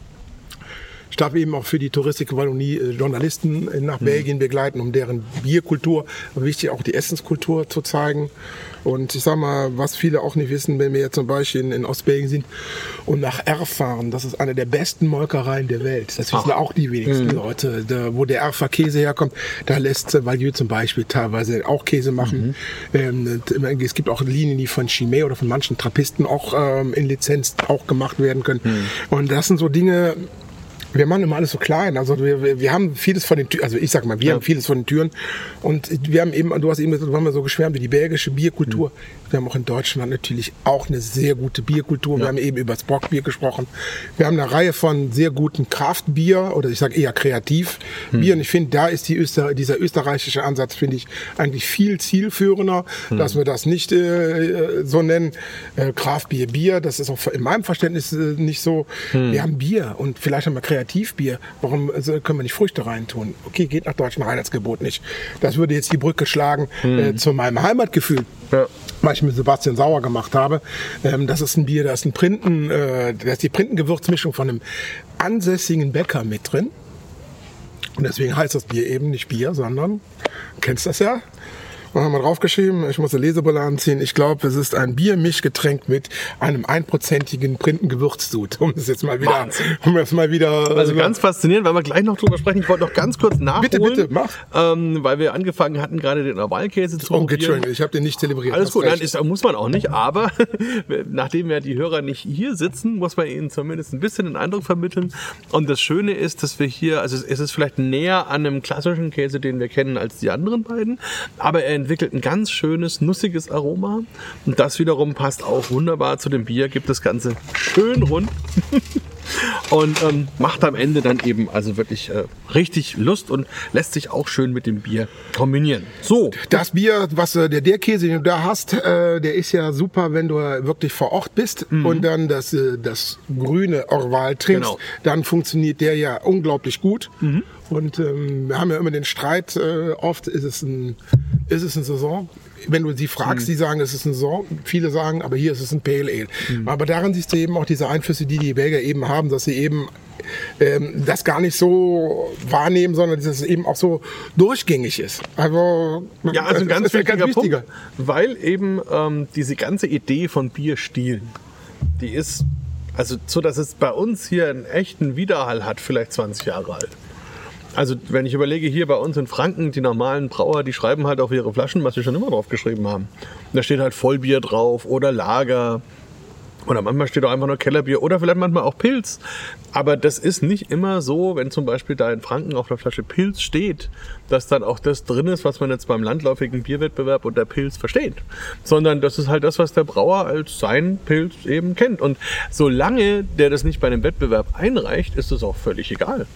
Ich darf eben auch für die Touristik Wallonie äh, Journalisten nach mhm. Belgien begleiten, um deren Bierkultur, wichtig auch die Essenskultur zu zeigen. Und ich sag mal, was viele auch nicht wissen, wenn wir jetzt zum Beispiel in, in Ostbelgien sind und nach R fahren, das ist eine der besten Molkereien der Welt. Das wissen auch die wenigsten mhm. Leute. Da, wo der Erfer Käse herkommt, da lässt Valieu zum Beispiel teilweise auch Käse machen. Mhm. Ähm, es gibt auch Linien, die von Chimay oder von manchen Trappisten auch ähm, in Lizenz auch gemacht werden können. Mhm. Und das sind so Dinge, wir machen immer alles so klein. Also wir, wir, wir haben vieles von den Türen, also ich sag mal, wir ja. haben vieles von den Türen. Und wir haben eben, du hast eben, du haben wir so geschwärmt wie die belgische Bierkultur. Mhm. Wir haben auch in Deutschland natürlich auch eine sehr gute Bierkultur. Ja. Wir haben eben über das Bockbier gesprochen. Wir haben eine Reihe von sehr guten Kraftbier oder ich sage eher Kreativbier. Mhm. Und ich finde, da ist die Öster, dieser österreichische Ansatz, finde ich, eigentlich viel zielführender, mhm. dass wir das nicht äh, so nennen. Äh, Kraftbier, Bier, das ist auch in meinem Verständnis äh, nicht so. Hm. Wir haben Bier und vielleicht haben wir Kreativbier Kreativbier, warum also, können wir nicht Früchte reintun? Okay, geht nach deutschem Reinheitsgebot nicht. Das würde jetzt die Brücke schlagen hm. äh, zu meinem Heimatgefühl. Ja. Was ich mit Sebastian Sauer gemacht habe. Ähm, das ist ein Bier, da ist ein Printen, äh, da ist die Printen-Gewürzmischung von einem ansässigen Bäcker mit drin. Und deswegen heißt das Bier eben nicht Bier, sondern, kennst das ja? Dann haben wir draufgeschrieben, ich muss eine Lesebrille anziehen. Ich glaube, es ist ein Biermischgetränk mit einem einprozentigen Printen-Gewürzdud. Um es jetzt mal wieder, Wahnsinn. um es mal wieder. Also ganz faszinierend, weil wir gleich noch drüber sprechen. Ich wollte noch ganz kurz nachholen, Bitte, bitte, mach. Ähm, weil wir angefangen hatten, gerade den Orvalkäse zu Oh. Entschuldigung, ich habe den nicht zelebriert. Alles gut, nein, ist, muss man auch nicht, aber (laughs) nachdem ja die Hörer nicht hier sitzen, muss man ihnen zumindest ein bisschen den Eindruck vermitteln. Und das Schöne ist, dass wir hier, also es ist vielleicht näher an einem klassischen Käse, den wir kennen, als die anderen beiden, aber er entwickelt ein ganz schönes, nussiges Aroma. Und das wiederum passt auch wunderbar zu dem Bier, gibt das Ganze schön rund. (laughs) Und ähm, macht am Ende dann eben also wirklich äh, richtig Lust und lässt sich auch schön mit dem Bier kombinieren. So, Das Bier, was äh, der, der Käse, den du da hast, äh, der ist ja super, wenn du wirklich vor Ort bist und dann das, äh, das grüne Orval trinkst, Genau. dann funktioniert der ja unglaublich gut. Und ähm, wir haben ja immer den Streit, äh, oft ist es ein, ist es eine Saison. Wenn du sie fragst, die sagen, es ist eine Saison. Viele sagen, aber hier ist es ein Pale Ale. Aber daran siehst du eben auch diese Einflüsse, die die Belgier eben haben, dass sie eben ähm, das gar nicht so wahrnehmen, sondern dass es eben auch so durchgängig ist. Also, Ja, also ein ganz wichtiger wichtiger. Punkt, weil eben ähm, diese ganze Idee von Bierstilen, die ist also so, dass es bei uns hier einen echten Widerhall hat, vielleicht 20 Jahre alt. Also wenn ich überlege, hier bei uns in Franken, die normalen Brauer, die schreiben halt auf ihre Flaschen, was sie schon immer drauf geschrieben haben. Und da steht halt Vollbier drauf oder Lager oder manchmal steht auch einfach nur Kellerbier oder vielleicht manchmal auch Pilz. Aber das ist nicht immer so, wenn zum Beispiel da in Franken auf der Flasche Pilz steht, dass dann auch das drin ist, was man jetzt beim landläufigen Bierwettbewerb unter Pilz versteht. Sondern das ist halt das, was der Brauer als sein Pilz eben kennt. Und solange der das nicht bei einem Wettbewerb einreicht, ist es auch völlig egal.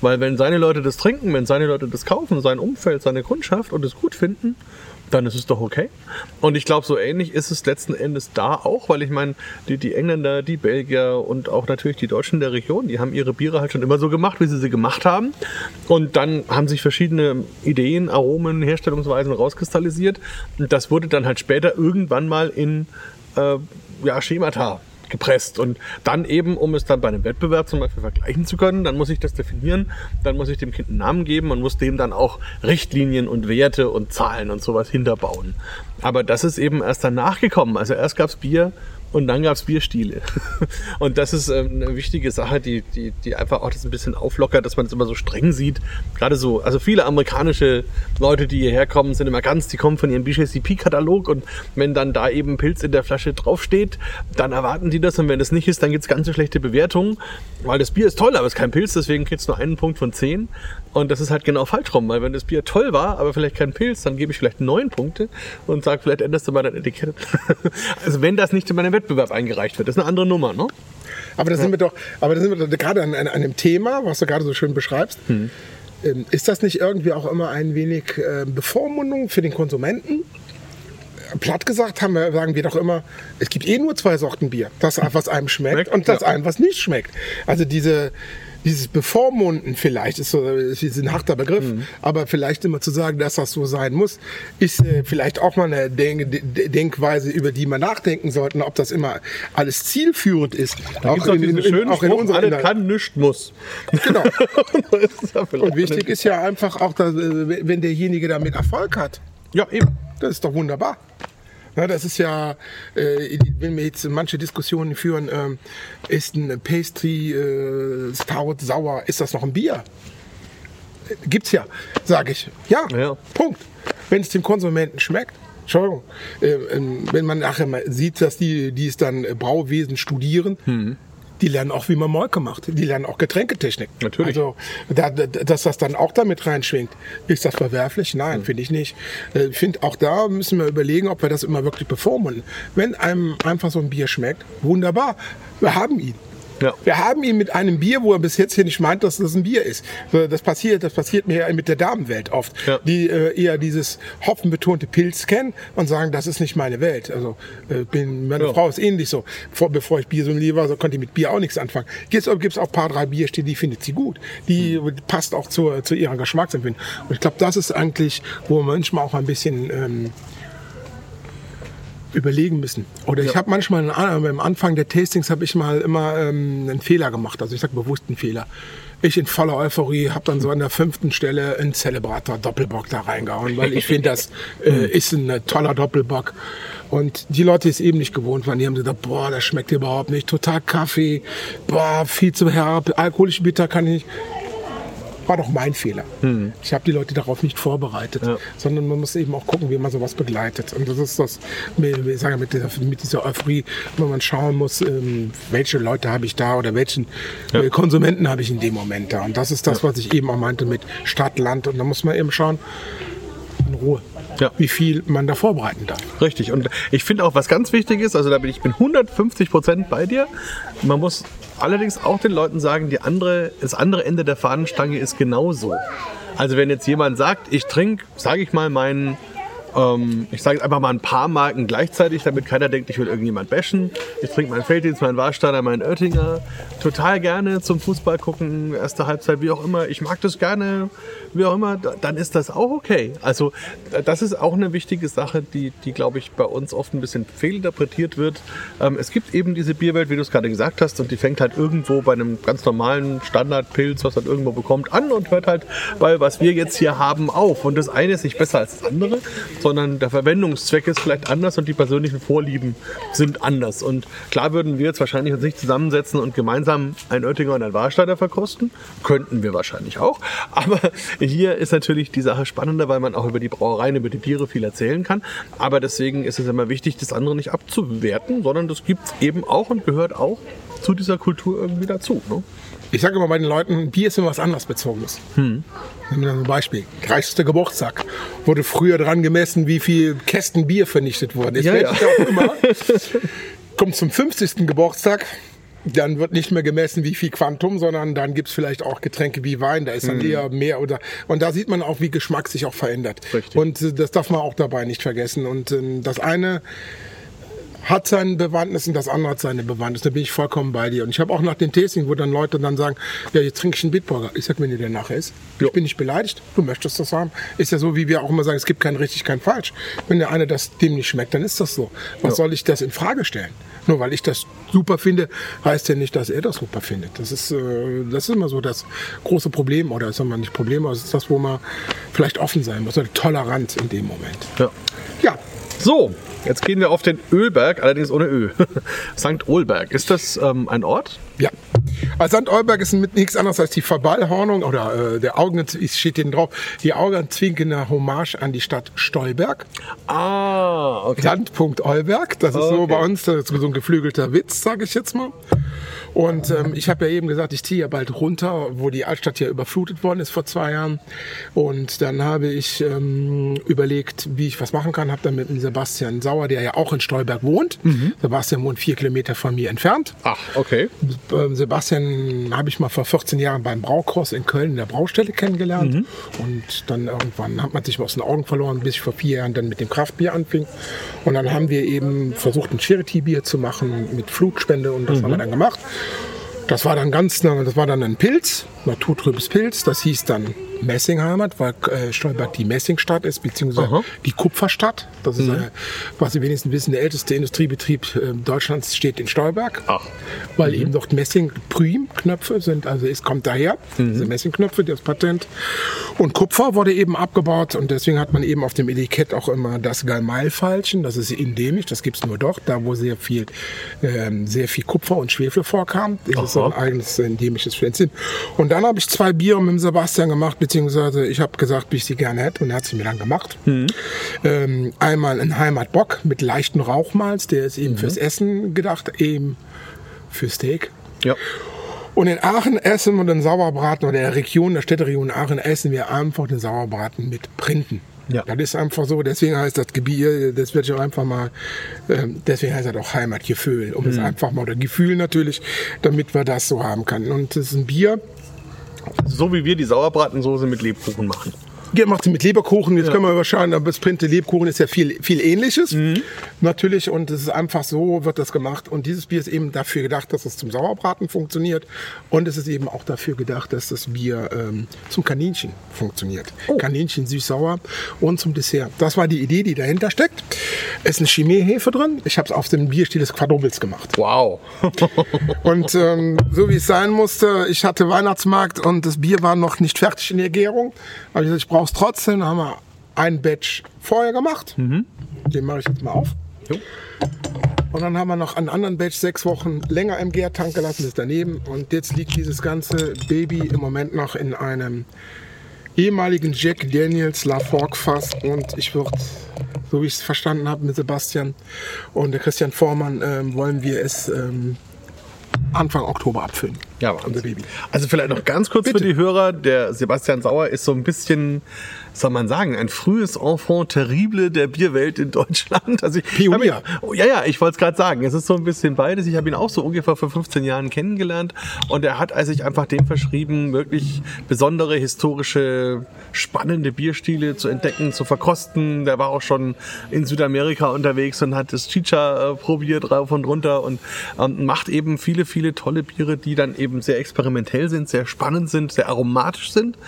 Weil wenn seine Leute das trinken, wenn seine Leute das kaufen, sein Umfeld, seine Kundschaft und es gut finden, dann ist es doch okay. Und ich glaube, so ähnlich ist es letzten Endes da auch, weil ich meine, die, die Engländer, die Belgier und auch natürlich die Deutschen der Region, die haben ihre Biere halt schon immer so gemacht, wie sie sie gemacht haben. Und dann haben sich verschiedene Ideen, Aromen, Herstellungsweisen rauskristallisiert. Und das wurde dann halt später irgendwann mal in äh, ja, Schemata gepresst. Und dann eben, um es dann bei einem Wettbewerb zum Beispiel vergleichen zu können, dann muss ich das definieren, dann muss ich dem Kind einen Namen geben und muss dem dann auch Richtlinien und Werte und Zahlen und sowas hinterbauen. Aber das ist eben erst danach gekommen. Also erst gab's Bier und dann gab's Bierstile. (laughs) Und das ist ähm, eine wichtige Sache, die, die, die einfach auch das ein bisschen auflockert, dass man es immer so streng sieht. Gerade so, also viele amerikanische Leute, die hierher kommen, sind immer ganz, die kommen von ihrem BJCP-Katalog und wenn dann da eben Pilz in der Flasche draufsteht, dann erwarten die das und wenn das nicht ist, dann gibt's ganz so schlechte Bewertungen, weil das Bier ist toll, aber es ist kein Pilz, deswegen kriegt's nur einen Punkt von zehn und das ist halt genau falsch rum, weil wenn das Bier toll war, aber vielleicht kein Pilz, dann gebe ich vielleicht neun Punkte und sage, vielleicht änderst du mal dein Etikett. (laughs) also wenn das nicht in meinem Wettbewerb eingereicht wird, das ist eine andere Nummer, ne? Aber da sind wir doch, aber da sind wir doch gerade an, an einem Thema, was du gerade so schön beschreibst. Hm. Ähm, Ist das nicht irgendwie auch immer ein wenig äh, Bevormundung für den Konsumenten? Platt gesagt haben wir, sagen wir doch immer, es gibt eh nur zwei Sorten Bier. Das, was einem schmeckt Schmeckt, und das ja. einem, was nicht schmeckt. Also diese, dieses Bevormunden vielleicht, ist, so, ist ein harter Begriff, Mhm. aber vielleicht immer zu sagen, dass das so sein muss, ist äh, vielleicht auch mal eine Denk De- Denkweise, über die man nachdenken sollten, ob das immer alles zielführend ist. Da auch diesen schönen auch in Spruch, unserer Inhalt. kann, nichts muss. Genau. (laughs) Und wichtig ist ja einfach auch, dass, äh, wenn derjenige damit Erfolg hat. Ja, eben. Das ist doch wunderbar. Ja, das ist ja, äh, wenn wir jetzt manche Diskussionen führen, ähm, ist ein Pastry äh, stout, sauer, ist das noch ein Bier? Gibt's ja, sage ich. Ja, Ja. Punkt. Wenn es dem Konsumenten schmeckt, Entschuldigung, äh, ähm, wenn man nachher mal sieht, dass die, die es dann äh, Brauwesen studieren, Hm. Die lernen auch, wie man Molke macht. Die lernen auch Getränketechnik. Natürlich. Also, da, da, dass das dann auch damit reinschwingt. Ist das verwerflich? Nein, Hm. finde ich nicht. Äh, Ich finde, auch da müssen wir überlegen, ob wir das immer wirklich bevormunden. Wenn einem einfach so ein Bier schmeckt, wunderbar. Wir haben ihn. Ja. Wir haben ihn mit einem Bier, wo er bis jetzt hier nicht meint, dass das ein Bier ist. So, Das passiert, das passiert mir ja mit der Damenwelt oft, Ja. die äh, eher dieses hopfenbetonte Pilz kennen und sagen, das ist nicht meine Welt. Also äh, bin, meine Ja. Frau ist ähnlich so. Vor, bevor ich Biersommelier war, so konnte ich mit Bier auch nichts anfangen. Gibt es auch ein paar, drei Bierstile, die findet sie gut. Die Hm. passt auch zur, zu ihrer Geschmacksempfinden. Und ich glaube, das ist eigentlich, wo manchmal auch ein bisschen ähm, überlegen müssen. Oder ich habe manchmal am Anfang der Tastings habe ich mal immer ähm, einen Fehler gemacht. Also ich sage bewusst einen Fehler. Ich in voller Euphorie habe dann so an der fünften Stelle einen Celebrator Doppelbock da reingehauen, weil ich finde, das (laughs) äh, ist ein äh, toller Doppelbock. Und die Leute, die es eben nicht gewohnt waren, die haben gesagt, boah, das schmeckt überhaupt nicht, total Kaffee, boah, viel zu herb, alkoholisch bitter kann ich nicht war doch mein Fehler. Hm. Ich habe die Leute darauf nicht vorbereitet, Ja. sondern man muss eben auch gucken, wie man sowas begleitet. Und das ist das, ich sage mit dieser, mit dieser Euphorie, wo man schauen muss, ähm, welche Leute habe ich da oder welchen äh, Konsumenten habe ich in dem Moment da. Und das ist das, was ich eben auch meinte mit Stadt, Land. Und da muss man eben schauen, in Ruhe, Ja. wie viel man da vorbereiten darf. Richtig. Und ich finde auch, was ganz wichtig ist, also da bin ich bin 150 Prozent bei dir. Man muss allerdings auch den Leuten sagen, die andere, das andere Ende der Fahnenstange ist genauso. Also wenn jetzt jemand sagt, ich trinke, sage ich mal, meinen ähm, ich sage jetzt einfach mal ein paar Marken gleichzeitig, damit keiner denkt, ich will irgendjemand bashen. Ich trinke meinen Felddienst, meinen Warsteiner, meinen Oettinger. Total gerne zum Fußball gucken, erste Halbzeit, wie auch immer. Ich mag das gerne, wie auch immer. Da- Dann ist das auch okay. Also das ist auch eine wichtige Sache, die, die glaube ich, bei uns oft ein bisschen fehlinterpretiert wird. Ähm, es gibt eben diese Bierwelt, wie du es gerade gesagt hast, und die fängt halt irgendwo bei einem ganz normalen Standardpilz, was man irgendwo bekommt, an und hört halt bei, was wir jetzt hier haben, auf. Und das eine ist nicht besser als das andere, sondern der Verwendungszweck ist vielleicht anders und die persönlichen Vorlieben sind anders. Und klar würden wir jetzt wahrscheinlich uns nicht zusammensetzen und gemeinsam ein Oettinger und ein Warsteiner verkosten. Könnten wir wahrscheinlich auch. Aber hier ist natürlich die Sache spannender, weil man auch über die Brauereien, über die Biere viel erzählen kann. Aber deswegen ist es immer wichtig, das andere nicht abzuwerten, sondern das gibt es eben auch und gehört auch zu dieser Kultur irgendwie dazu. Ne? Ich sage immer bei den Leuten, Bier ist immer was anderes Bezogenes. Hm. Nehmen wir ein Beispiel. 30. Geburtstag. Wurde früher dran gemessen, wie viel Kästen Bier vernichtet wurden. Jetzt Ja, ja. auch immer. (laughs) Kommt zum 50. Geburtstag. Dann wird nicht mehr gemessen, wie viel Quantum, sondern dann gibt's vielleicht auch Getränke wie Wein. Da ist dann eher mehr oder. Und da sieht man auch, wie Geschmack sich auch verändert. Richtig. Und äh, das darf man auch dabei nicht vergessen. Und ähm, das eine hat seine Bewandtnis und das andere hat seine Bewandtnis. Da bin ich vollkommen bei dir. Und ich habe auch nach dem Tasting, wo dann Leute dann sagen, ja, jetzt trinke ich einen Bitburger. Ich sag, wenn dir der nachher ist. Ich bin nicht beleidigt. Du möchtest das haben. Ist ja so, wie wir auch immer sagen, es gibt kein richtig, kein falsch. Wenn der eine das dem nicht schmeckt, dann ist das so. Was soll ich das in Frage stellen? Nur weil ich das super finde, heißt ja nicht, dass er das super findet. Das ist, äh, das ist immer so das große Problem. Oder ist immer nicht Problem, aber es ist das, wo man vielleicht offen sein muss. Oder tolerant in dem Moment. Ja. Ja, So, jetzt gehen wir auf den Ölberg, allerdings ohne Ö. (laughs) St. Olberg. Ist das ähm, ein Ort? Ja. Also St. Eulberg ist mit nichts anderes als die Verballhornung oder äh, der Augen, steht hinten drauf, die augenzwinkende Hommage an die Stadt Stolberg. Ah, okay. Landpunkt Euberg. Das ist so Okay. bei uns das ist so ein geflügelter Witz, sage ich jetzt mal. Und ähm, ich habe ja eben gesagt, ich ziehe ja bald runter, wo die Altstadt ja überflutet worden ist vor zwei Jahren. Und dann habe ich ähm, überlegt, wie ich was machen kann. Habe dann mit dem Sebastian Sauer, der ja auch in Stolberg wohnt. Sebastian wohnt vier Kilometer von mir entfernt. Ach, okay. Ähm, Sebastian habe ich mal vor 14 Jahren beim Braukurs in Köln in der Braustelle kennengelernt. Und dann irgendwann hat man sich aus den Augen verloren, bis ich vor vier Jahren dann mit dem Kraftbier anfing. Und dann haben wir eben versucht, ein Charity-Bier zu machen mit Flutspende und das haben wir dann gemacht. Das war dann ganz, das war dann ein Pilz, naturtrübes Pilz. Das hieß dann Messingheimat, weil äh, Stolberg die Messingstadt ist, beziehungsweise Aha. die Kupferstadt. Das ist, äh, was Sie wenigstens wissen, der älteste Industriebetrieb äh, Deutschlands steht in Stolberg. Ach. Weil eben dort Messing-Prüm-Knöpfe sind, also es kommt daher, diese Messingknöpfe, das Patent. Und Kupfer wurde eben abgebaut und deswegen hat man eben auf dem Etikett auch immer das Galmeilfeilchen, das ist endemisch, das gibt's nur dort, da wo sehr viel, ähm, sehr viel Kupfer und Schwefel vorkam. Das ist so ein Aha. eigenes endemisches Pflänzchen. Und dann habe ich zwei Biere mit dem Sebastian gemacht, beziehungsweise ich habe gesagt, wie ich sie gerne hätte und er hat sie mir dann gemacht. Ähm, einmal ein Heimatbock mit leichten Rauchmalz, der ist eben fürs Essen gedacht, eben für Steak. Ja. Und in Aachen essen wir den Sauerbraten oder in der Region, der Städteregion Aachen essen wir einfach den Sauerbraten mit Printen. Ja. Das ist einfach so, deswegen heißt das Gebier, das wird ja auch einfach mal, ähm, deswegen heißt das auch Heimatgefühl, um es einfach mal, oder Gefühl natürlich, damit wir das so haben können. Und das ist ein Bier, So wie wir die Sauerbratensoße mit Lebkuchen machen. Gemacht mit Leberkuchen. Jetzt können wir überschauen, aber das Printe Lebkuchen ist ja viel, viel ähnliches. Mhm. Natürlich. Und es ist einfach so, wird das gemacht. Und dieses Bier ist eben dafür gedacht, dass es zum Sauerbraten funktioniert. Und es ist eben auch dafür gedacht, dass das Bier ähm, zum Kaninchen funktioniert. Oh. Kaninchen süß-sauer und zum Dessert. Das war die Idee, die dahinter steckt. Es ist eine Chimie-Hefe drin. Ich habe es auf dem Bierstil des Quadrupels gemacht. Wow. (laughs) Und ähm, so wie es sein musste, ich hatte Weihnachtsmarkt und das Bier war noch nicht fertig in der Gärung. Aber ich gesagt, ich brauche es trotzdem. Haben wir ein Batch vorher gemacht. Den mache ich jetzt mal auf. Jo. Und dann haben wir noch einen anderen Batch sechs Wochen länger im Gärtank gelassen, ist daneben. Und jetzt liegt dieses ganze Baby im Moment noch in einem ehemaligen Jack Daniels La Fork Fass. Und ich würde, so wie ich es verstanden habe mit Sebastian und der Christian Vormann, ähm, wollen wir es ähm, Anfang Oktober abfüllen. Ja, unser. Baby. Also vielleicht noch ganz kurz Bitte. für die Hörer. Der Sebastian Sauer ist so ein bisschen, soll man sagen, ein frühes Enfant terrible der Bierwelt in Deutschland. Also ich, Pionier. ihn- Oh, ja, ja, ich wollte es gerade sagen. Es ist so ein bisschen beides. Ich habe ihn auch so ungefähr vor 15 Jahren kennengelernt und er hat also sich einfach dem verschrieben, wirklich besondere historische, spannende Bierstile zu entdecken, zu verkosten. Der war auch schon in Südamerika unterwegs und hat das Chicha äh, probiert rauf und runter und ähm, macht eben viele, viele tolle Biere, die dann eben sehr experimentell sind, sehr spannend sind, sehr aromatisch sind.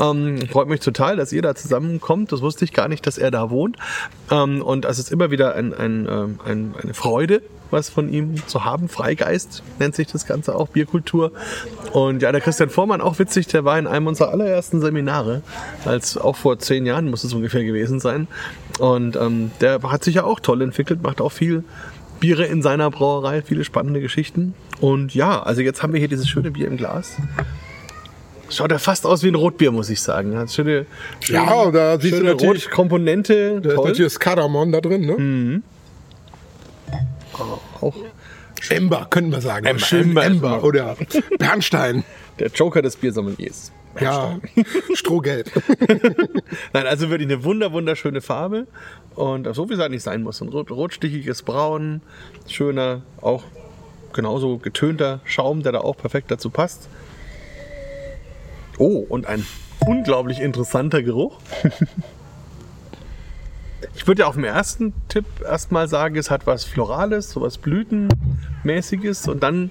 Ähm, freut mich total, dass ihr da zusammenkommt. Das wusste ich gar nicht, dass er da wohnt. Ähm, und es ist immer wieder ein, ein, ähm, ein, eine Freude, was von ihm zu haben. Freigeist nennt sich das Ganze auch, Bierkultur. Und ja, der Christian Vormann, auch witzig, der war in einem unserer allerersten Seminare, als auch vor zehn Jahren muss es ungefähr gewesen sein. Und ähm, der hat sich ja auch toll entwickelt, macht auch viel Biere in seiner Brauerei, viele spannende Geschichten. Und ja, also jetzt haben wir hier dieses schöne Bier im Glas. Schaut ja fast aus wie ein Rotbier, muss ich sagen. Hat schöne, schöne, Ja, da siehst du schöne natürlich- Rotkomponente. Da ist natürlich das Kardamom da drin, ne? Auch Ember, können wir sagen. Ember, Ember Ember, oder Bernstein. (laughs) der Joker des Biersommeliers. Ja, (laughs) Strohgelb. (laughs) Nein, also wirklich eine wunder, wunderschöne Farbe. Und so wie es eigentlich sein muss. Ein rot, rotstichiges Braun, schöner, auch genauso getönter Schaum, der da auch perfekt dazu passt. Oh, und ein unglaublich interessanter Geruch. Ich würde ja auf den ersten Tipp erstmal sagen, es hat was Florales, sowas Blütenmäßiges. Und dann,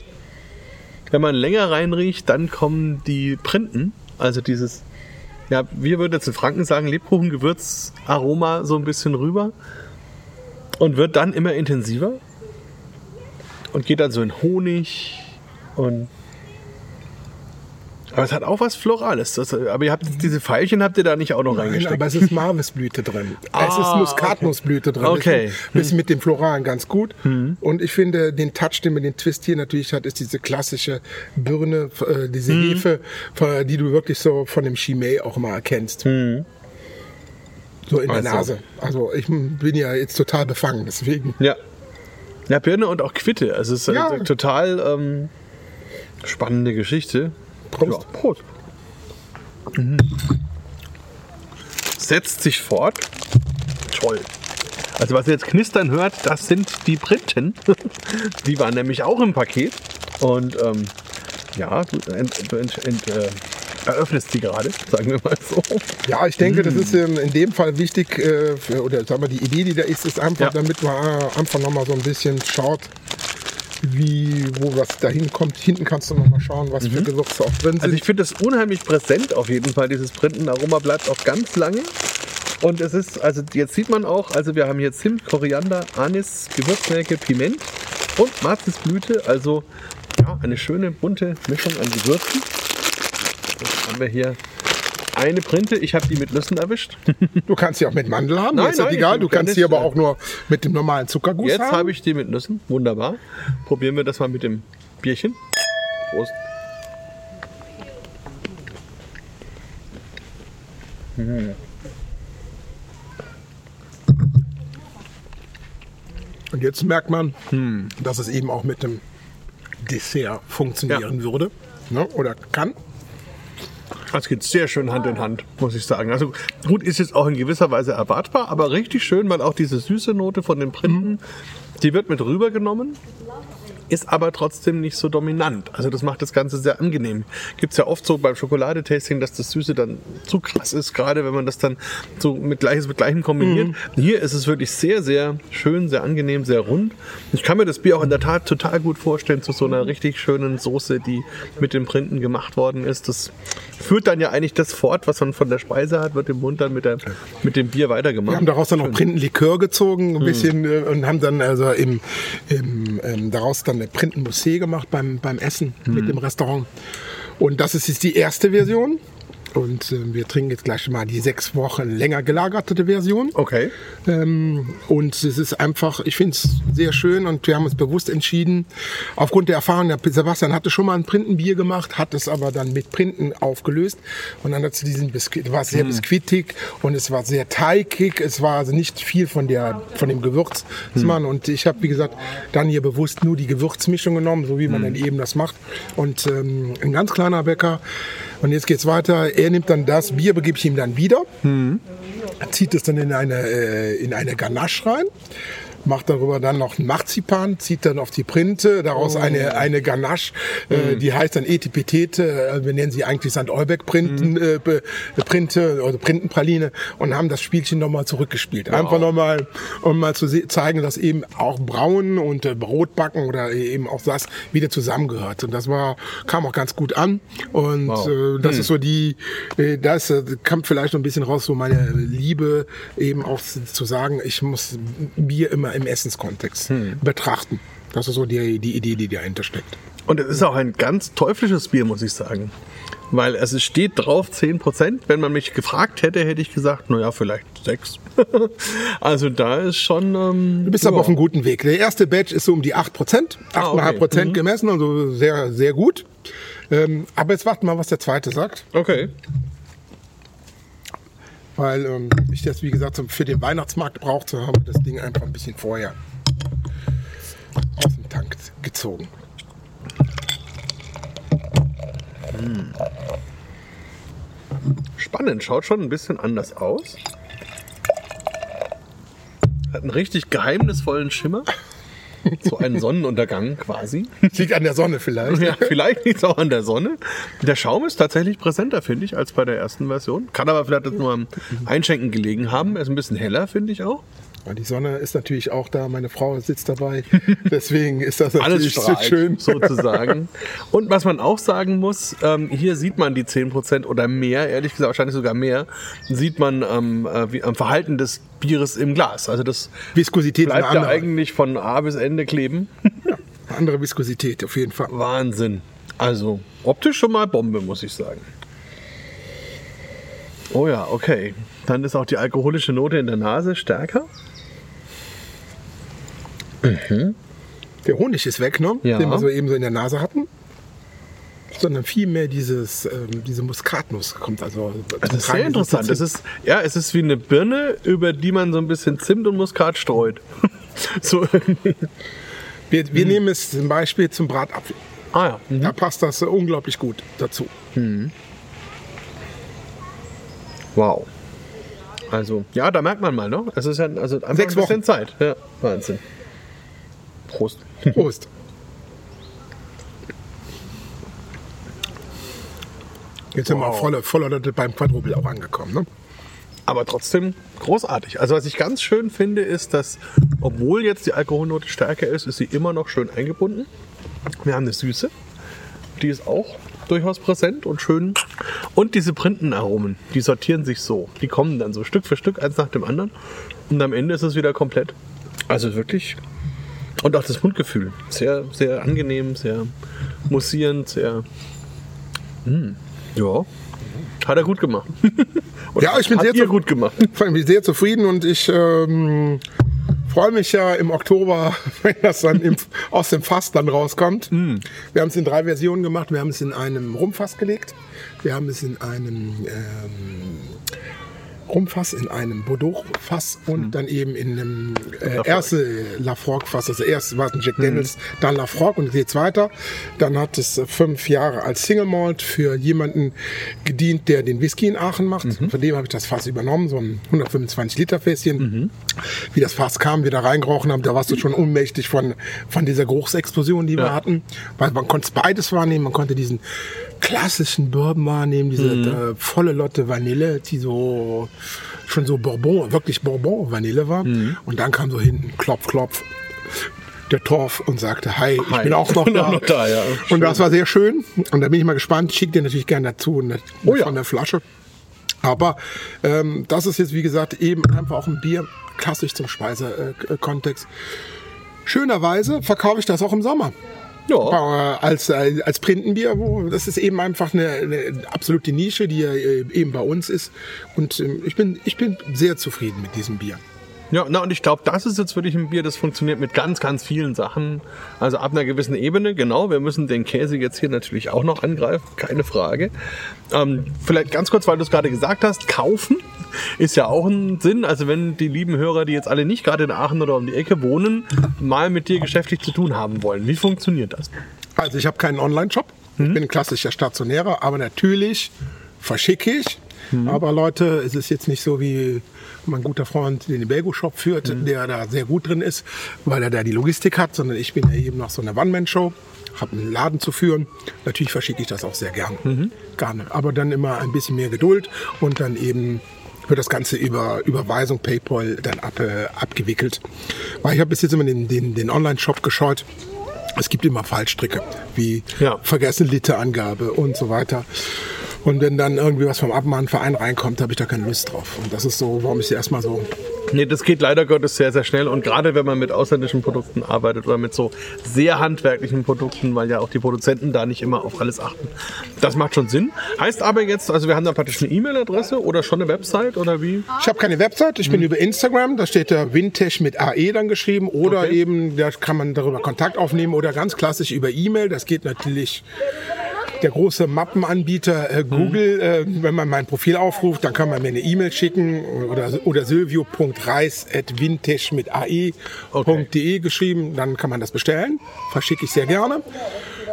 wenn man länger reinriecht, dann kommen die Printen. Also dieses ja, wir würden jetzt in Franken sagen, Lebkuchengewürzaroma so ein bisschen rüber und wird dann immer intensiver und geht dann so in Honig und aber es hat auch was Florales. Das, aber ihr habt diese Pfeilchen habt ihr da nicht auch noch Nein, reingesteckt. aber es ist Marvisblüte drin. es Ah, ist Muskatnussblüte drin. Okay. Das ist mit dem Floralen ganz gut. Und ich finde, den Touch, den man den Twist hier natürlich hat, ist diese klassische Birne, äh, diese Hefe, von- die du wirklich so von dem Chimay auch mal erkennst. So in der Also. Nase. Also ich bin ja jetzt total befangen, deswegen. Ja. Ja, Birne und auch Quitte. Also es ist Ja. eine total ähm, spannende Geschichte. Prost. Ja, Prost. Mhm. Setzt sich fort. Toll. Also was ihr jetzt knistern hört, das sind die Printen. (laughs) Die waren nämlich auch im Paket. Und ähm, ja, du, ent, du ent, ent, äh, eröffnest die gerade, (laughs) sagen wir mal so. Ja, ich denke, das ist ähm, in dem Fall wichtig, äh, für, oder sagen wir, die Idee, die da ist, ist einfach, Ja. damit man äh, einfach nochmal so ein bisschen schaut, wie, wo was da hinkommt. Hinten kannst du nochmal schauen, was für Gewürze auch drin sind. Also ich finde das unheimlich präsent auf jeden Fall, dieses Printenaroma bleibt auch ganz lange. Und es ist, also jetzt sieht man auch, also wir haben hier Zimt, Koriander, Anis, Gewürznelke, Piment und Marzisblüte. Also ja, eine schöne bunte Mischung an Gewürzen. Jetzt haben wir hier eine Printe. Ich habe die mit Nüssen erwischt. du kannst sie auch mit Mandel haben, Nein, ist nein, egal. Du kann kannst sie aber auch nur mit dem normalen Zuckerguss Jetzt haben. habe ich die mit Nüssen. Wunderbar. Probieren wir das mal mit dem Bierchen. Prost. Und jetzt merkt man, Hm. dass es eben auch mit dem Dessert funktionieren würde. Ne? Oder kann. Das geht sehr schön Hand in Hand, muss ich sagen. Also gut, ist jetzt auch in gewisser Weise erwartbar, aber richtig schön, weil auch diese süße Note von den Printen, die wird mit rübergenommen. Ist aber trotzdem nicht so dominant. Also das macht das Ganze sehr angenehm. Gibt's ja oft so beim Schokoladetasting, dass das Süße dann zu krass ist, gerade wenn man das dann so mit Gleiches mit Gleichem kombiniert. Hier ist es wirklich sehr, sehr schön, sehr angenehm, sehr rund. Ich kann mir das Bier auch in der Tat total gut vorstellen zu so einer richtig schönen Soße, die mit den Printen gemacht worden ist. Das führt dann ja eigentlich das fort, was man von der Speise hat, wird im Mund dann mit, der, mit dem Bier weitergemacht. Wir haben daraus dann noch Printenlikör gezogen, ein bisschen, äh, und haben dann also im, im, ähm, daraus dann eine Printenmoussé gemacht beim, beim Essen mit dem Restaurant. Und das ist jetzt die erste Version. Und äh, wir trinken jetzt gleich mal die sechs Wochen länger gelagerte Version. Okay. Ähm, und es ist einfach, ich finde es sehr schön und wir haben uns bewusst entschieden, aufgrund der Erfahrung, der Sebastian hatte schon mal ein Printenbier gemacht, hat es aber dann mit Printen aufgelöst. Und dann hat es diesen Biskuit, war sehr biskuitig und es war sehr teigig, es war also nicht viel von der, von dem Gewürz machen und ich habe, wie gesagt, dann hier bewusst nur die Gewürzmischung genommen, so wie man dann eben das macht. Und ähm, ein ganz kleiner Bäcker und jetzt geht's weiter, er nimmt dann das Bier, begebe ich ihm dann wieder. Zieht es dann in eine, äh, in eine Ganache rein, macht darüber dann noch Marzipan, zieht dann auf die Printe, daraus eine, eine Ganache, äh, die heißt dann Etipetete, äh, wir nennen sie eigentlich St. Olbeck Printen, äh, Be- Printe oder Printenpraline und haben das Spielchen nochmal zurückgespielt. Einfach nochmal, um mal zu zeigen, dass eben auch Brauen und äh, Brotbacken oder eben auch das wieder zusammengehört. Und das war, kam auch ganz gut an. Und Wow. äh, das ist so die, äh, das äh, kommt vielleicht noch ein bisschen raus, so meine Liebe eben auch zu sagen, ich muss Bier immer im Essenskontext betrachten. Das ist so die, die Idee, die dahinter steckt. Und es ist auch ein ganz teuflisches Bier, muss ich sagen. Weil es steht drauf 10%. Wenn man mich gefragt hätte, hätte ich gesagt, naja, vielleicht 6. (laughs) also da ist schon... Ähm, Du bist aber auf einem guten Weg. Der erste Batch ist so um die 8%, 8,5% Ah, okay. Prozent gemessen, also sehr, sehr gut. Ähm, aber jetzt warten wir mal, was der zweite sagt. Okay. Weil ähm, ich das, wie gesagt, für den Weihnachtsmarkt brauchte, haben wir das Ding einfach ein bisschen vorher aus dem Tank gezogen. Spannend, schaut schon ein bisschen anders aus. Hat einen richtig geheimnisvollen Schimmer. (laughs) So einen Sonnenuntergang quasi. Liegt an der Sonne vielleicht. Ja, vielleicht liegt es auch an der Sonne. Der Schaum ist tatsächlich präsenter, finde ich, als bei der ersten Version. Kann aber vielleicht nur am Einschenken gelegen haben. Er ist ein bisschen heller, finde ich auch. Ja, Die Sonne ist natürlich auch da, meine Frau sitzt dabei. (laughs) Deswegen ist das Alles natürlich so strahlt, schön. sozusagen. (laughs) Und was man auch sagen muss, ähm, hier sieht man die 10% oder mehr, ehrlich gesagt wahrscheinlich sogar mehr, sieht man ähm, äh, wie, am Verhalten des Bieres im Glas. Also das Viskosität bleibt ja eigentlich von A bis Ende kleben. (laughs) eine andere Viskosität auf jeden Fall. Wahnsinn. Also optisch schon mal Bombe, muss ich sagen. Oh ja, okay. Dann ist auch die alkoholische Note in der Nase stärker. Der Honig ist weg, ne? Ja. den wir so eben so in der Nase hatten. Sondern vielmehr dieses, ähm, diese Muskatnuss kommt also. Das ist sehr interessant. Es ist, ja, es ist wie eine Birne, über die man so ein bisschen Zimt und Muskat streut. (laughs) so wir wir nehmen es zum Beispiel zum Bratapfel. Ah ja. Mhm. Da passt das unglaublich gut dazu. Wow. Also, ja, da merkt man mal, ne? Es ist ja also einfach Sechs ein bisschen Wochen. Zeit. Ja, Wahnsinn. Prost. Prost. Jetzt sind wir Wow. voller, voller Leute beim Quadruple auch angekommen. Ne? Aber trotzdem großartig. Also was ich ganz schön finde, ist, dass obwohl jetzt die Alkoholnote stärker ist, ist sie immer noch schön eingebunden. Wir haben eine Süße, die ist auch durchaus präsent und schön. Und diese Printenaromen, die sortieren sich so. Die kommen dann so Stück für Stück, eins nach dem anderen. Und am Ende ist es wieder komplett. Also wirklich. Und auch das Mundgefühl. Sehr, sehr angenehm, sehr mussierend, sehr. Mm, ja. Hat er gut gemacht. (laughs) Ja, ich bin sehr zu- gut gemacht. Ich bin sehr zufrieden und ich ähm, freue mich ja im Oktober, (laughs) wenn das dann im, aus dem Fass dann rauskommt. Mm. Wir haben es in drei Versionen gemacht. Wir haben es in einem Rumfass gelegt. Wir haben es in einem ähm, Rumfass, in einem Bordeaux-Fass und Mhm. dann eben in einem äh, erste Lafroig-Fass. Also erst war es ein Jack Daniels, dann Lafroig und geht's weiter. Dann hat es fünf Jahre als Single Malt für jemanden gedient, der den Whisky in Aachen macht. Von dem habe ich das Fass übernommen, so ein 125 Liter Fässchen. Wie das Fass kam, wir da reingerochen haben, da warst du schon ohnmächtig von, von dieser Geruchsexplosion, die wir Ja. hatten. Weil man konnte beides wahrnehmen, man konnte diesen klassischen Bourbon wahrnehmen, diese äh, volle Lotte Vanille, die so schon so Bourbon, wirklich Bourbon Vanille war. Und dann kam so hinten Klopf, Klopf. Der Torf und sagte, hi, ich Hi. bin auch noch (laughs) da. auch noch da, ja. Und das war sehr schön. Und da bin ich mal gespannt. Schick dir natürlich gerne dazu ne, Oh ja. von der Flasche. Aber ähm, das ist jetzt, wie gesagt, eben einfach auch ein Bier, klassisch zum Speisekontext. Schönerweise verkaufe ich das auch im Sommer. Ja. Äh, als, äh, als Printenbier, das ist eben einfach eine, eine absolute Nische, die äh, eben bei uns ist. Und ähm, ich, bin, ich bin sehr zufrieden mit diesem Bier. Ja, na und ich glaube, das ist jetzt wirklich ein Bier, das funktioniert mit ganz, ganz vielen Sachen. Also ab einer gewissen Ebene, genau. Wir müssen den Käse jetzt hier natürlich auch noch angreifen, keine Frage. Ähm, vielleicht ganz kurz, weil du es gerade gesagt hast, kaufen ist ja auch ein Sinn. Also wenn die lieben Hörer, die jetzt alle nicht gerade in Aachen oder um die Ecke wohnen, mal mit dir geschäftlich zu tun haben wollen. Wie funktioniert das? Also ich habe keinen Online-Shop. Ich bin ein klassischer Stationärer, aber natürlich verschicke ich. Aber Leute, es ist jetzt nicht so wie mein guter Freund, den Belgo-Shop führt, der da sehr gut drin ist, weil er da die Logistik hat, sondern ich bin ja eben noch so eine One-Man-Show, habe einen Laden zu führen. Natürlich verschicke ich das auch sehr gern. Gerne. Aber dann immer ein bisschen mehr Geduld und dann eben wird das Ganze über Überweisung, PayPal dann ab, äh, abgewickelt. Weil ich habe bis jetzt immer den, den, den Online-Shop gescheut. Es gibt immer Fallstricke, wie Ja. vergessen Literangabe und so weiter. Und wenn dann irgendwie was vom Abmahnverein reinkommt, habe ich da keine Lust drauf. Und das ist so, warum ich sie erstmal so. Nee, das geht leider Gottes sehr, sehr schnell. Und gerade wenn man mit ausländischen Produkten arbeitet oder mit so sehr handwerklichen Produkten, weil ja auch die Produzenten da nicht immer auf alles achten. Das macht schon Sinn. Heißt aber jetzt, also wir haben da praktisch eine E-Mail-Adresse oder schon eine Website oder wie? Ich habe keine Website, ich bin über Instagram, da steht der Wintech mit AE dann geschrieben oder Okay. eben, da kann man darüber Kontakt aufnehmen oder ganz klassisch über E-Mail. Das geht natürlich der große Mappenanbieter äh, Google, äh, wenn man mein Profil aufruft, dann kann man mir eine E-Mail schicken oder, oder silvio.reis.vintage mit ae.de geschrieben, dann kann man das bestellen. Verschicke ich sehr gerne.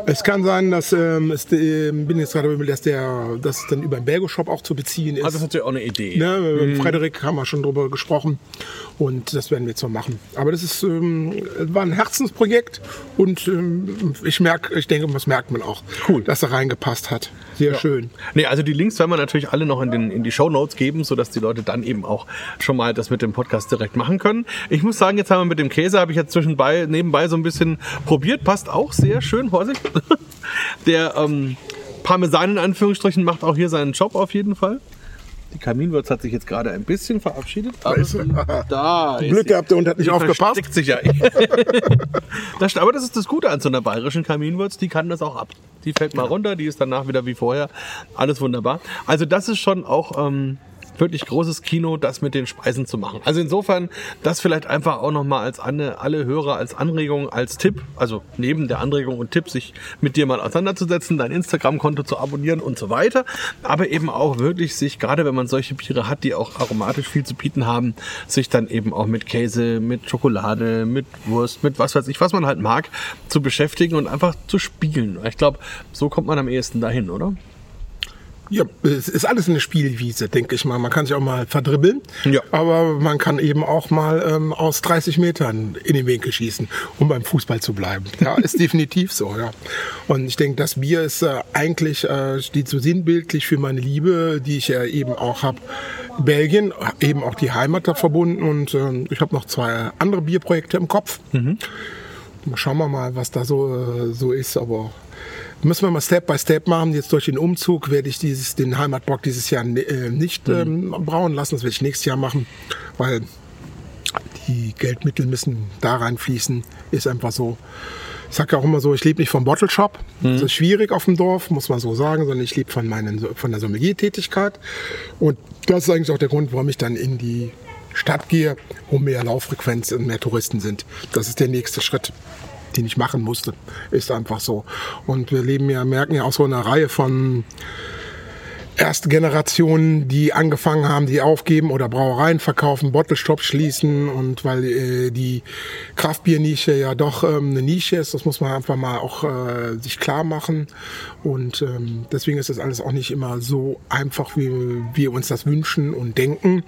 Es kann sein, dass ähm, es, äh, bin jetzt gerade über, dass der das dann über den Belgo Shop auch zu beziehen ist. Also das ist natürlich auch eine Idee. Ne, mit Frederik haben wir schon drüber gesprochen und das werden wir jetzt so machen. Aber das ist, ähm, war ein Herzensprojekt und ähm, ich merke, ich denke, das merkt man auch, Cool. dass er reingepasst hat. Sehr schön. Nee, also die Links werden wir natürlich alle noch in, den, in die Show Notes geben, sodass die Leute dann eben auch schon mal das mit dem Podcast direkt machen können. Ich muss sagen, jetzt haben wir mit dem Käse, habe ich jetzt zwischenbei, nebenbei so ein bisschen probiert, passt auch sehr schön, Vorsicht. (laughs) Der ähm, Parmesan in Anführungsstrichen macht auch hier seinen Job auf jeden Fall. Die Kaminwurz hat sich jetzt gerade ein bisschen verabschiedet. Aber ist sie. da (laughs) Glück gehabt, der Hund hat nicht aufgepasst. sich ja. (laughs) das, aber das ist das Gute an so einer bayerischen Kaminwurz, die kann das auch ab. Die fällt mal runter, die ist danach wieder wie vorher. Alles wunderbar. Also das ist schon auch ähm, wirklich großes Kino, das mit den Speisen zu machen. Also insofern, das vielleicht einfach auch nochmal als alle, alle Hörer als Anregung, als Tipp, also neben der Anregung und Tipp, sich mit dir mal auseinanderzusetzen, dein Instagram-Konto zu abonnieren und so weiter. Aber eben auch wirklich sich, gerade wenn man solche Biere hat, die auch aromatisch viel zu bieten haben, sich dann eben auch mit Käse, mit Schokolade, mit Wurst, mit was weiß ich, was man halt mag, zu beschäftigen und einfach zu spielen. Ich glaube, so kommt man am ehesten dahin, oder? Ja, es ist alles eine Spielwiese, denke ich mal. Man kann sich auch mal verdribbeln, Ja. aber man kann eben auch mal ähm, aus 30 Metern in den Winkel schießen, um beim Fußball zu bleiben. Ja, ist (laughs) definitiv so, ja. Und ich denke, das Bier ist äh, eigentlich, äh, steht so sinnbildlich für meine Liebe, die ich ja eben auch habe. Belgien, eben auch die Heimat da verbunden und ähm, ich habe noch zwei andere Bierprojekte im Kopf. Schauen wir mal, was da so, äh, so ist, aber müssen wir mal Step by Step machen. Jetzt durch den Umzug werde ich dieses, den Heimatbock dieses Jahr ne- äh, nicht ähm, brauen lassen. Das werde ich nächstes Jahr machen, weil die Geldmittel müssen da reinfließen. Ist einfach so. Ich sage auch immer so, ich lebe nicht vom Bottle Shop. Das ist schwierig auf dem Dorf, muss man so sagen, sondern ich lebe von, meinen, von der Sommeliertätigkeit. Und das ist eigentlich auch der Grund, warum ich dann in die Stadt gehe, wo mehr Lauffrequenz und mehr Touristen sind. Das ist der nächste Schritt, den ich machen musste. Ist einfach so. Und wir leben ja, merken ja auch so eine Reihe von erste Generationen, die angefangen haben, die aufgeben oder Brauereien verkaufen, Bottlestop schließen und weil äh, die Kraftbiernische ja doch ähm, eine Nische ist, das muss man einfach mal auch äh, sich klar machen und ähm, deswegen ist das alles auch nicht immer so einfach, wie wir uns das wünschen und denken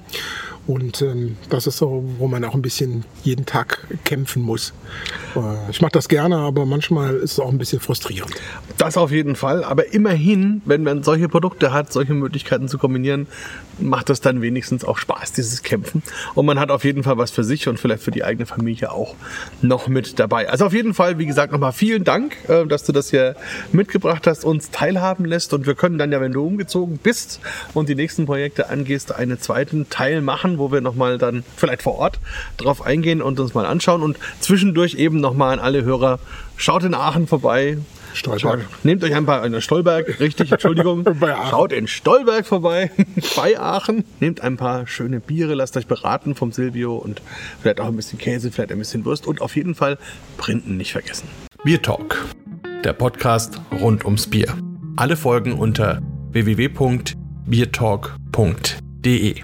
und ähm, das ist so, wo man auch ein bisschen jeden Tag kämpfen muss. Äh, ich mache das gerne, aber manchmal ist es auch ein bisschen frustrierend. Das auf jeden Fall. Aber immerhin, wenn man solche Produkte hat, solche Möglichkeiten zu kombinieren, macht das dann wenigstens auch Spaß, dieses Kämpfen. Und man hat auf jeden Fall was für sich und vielleicht für die eigene Familie auch noch mit dabei. Also auf jeden Fall, wie gesagt, nochmal vielen Dank, äh, dass du das hier mitgebracht hast, uns teilhaben lässt. Und wir können dann ja, wenn du umgezogen bist und die nächsten Projekte angehst, einen zweiten Teil machen, wo wir nochmal dann vielleicht vor Ort drauf eingehen und uns mal anschauen. Und zwischendurch eben nochmal an alle Hörer, schaut in Aachen vorbei, Stolberg. Nehmt euch ein paar, in Stolberg, richtig, Entschuldigung. (laughs) Bei Aachen. Schaut in Stolberg vorbei, (laughs) bei Aachen. Nehmt ein paar schöne Biere, lasst euch beraten vom Silvio und vielleicht auch ein bisschen Käse, vielleicht ein bisschen Wurst und auf jeden Fall Printen nicht vergessen. Bier Talk, der Podcast rund ums Bier. Alle Folgen unter www.biertalk.de.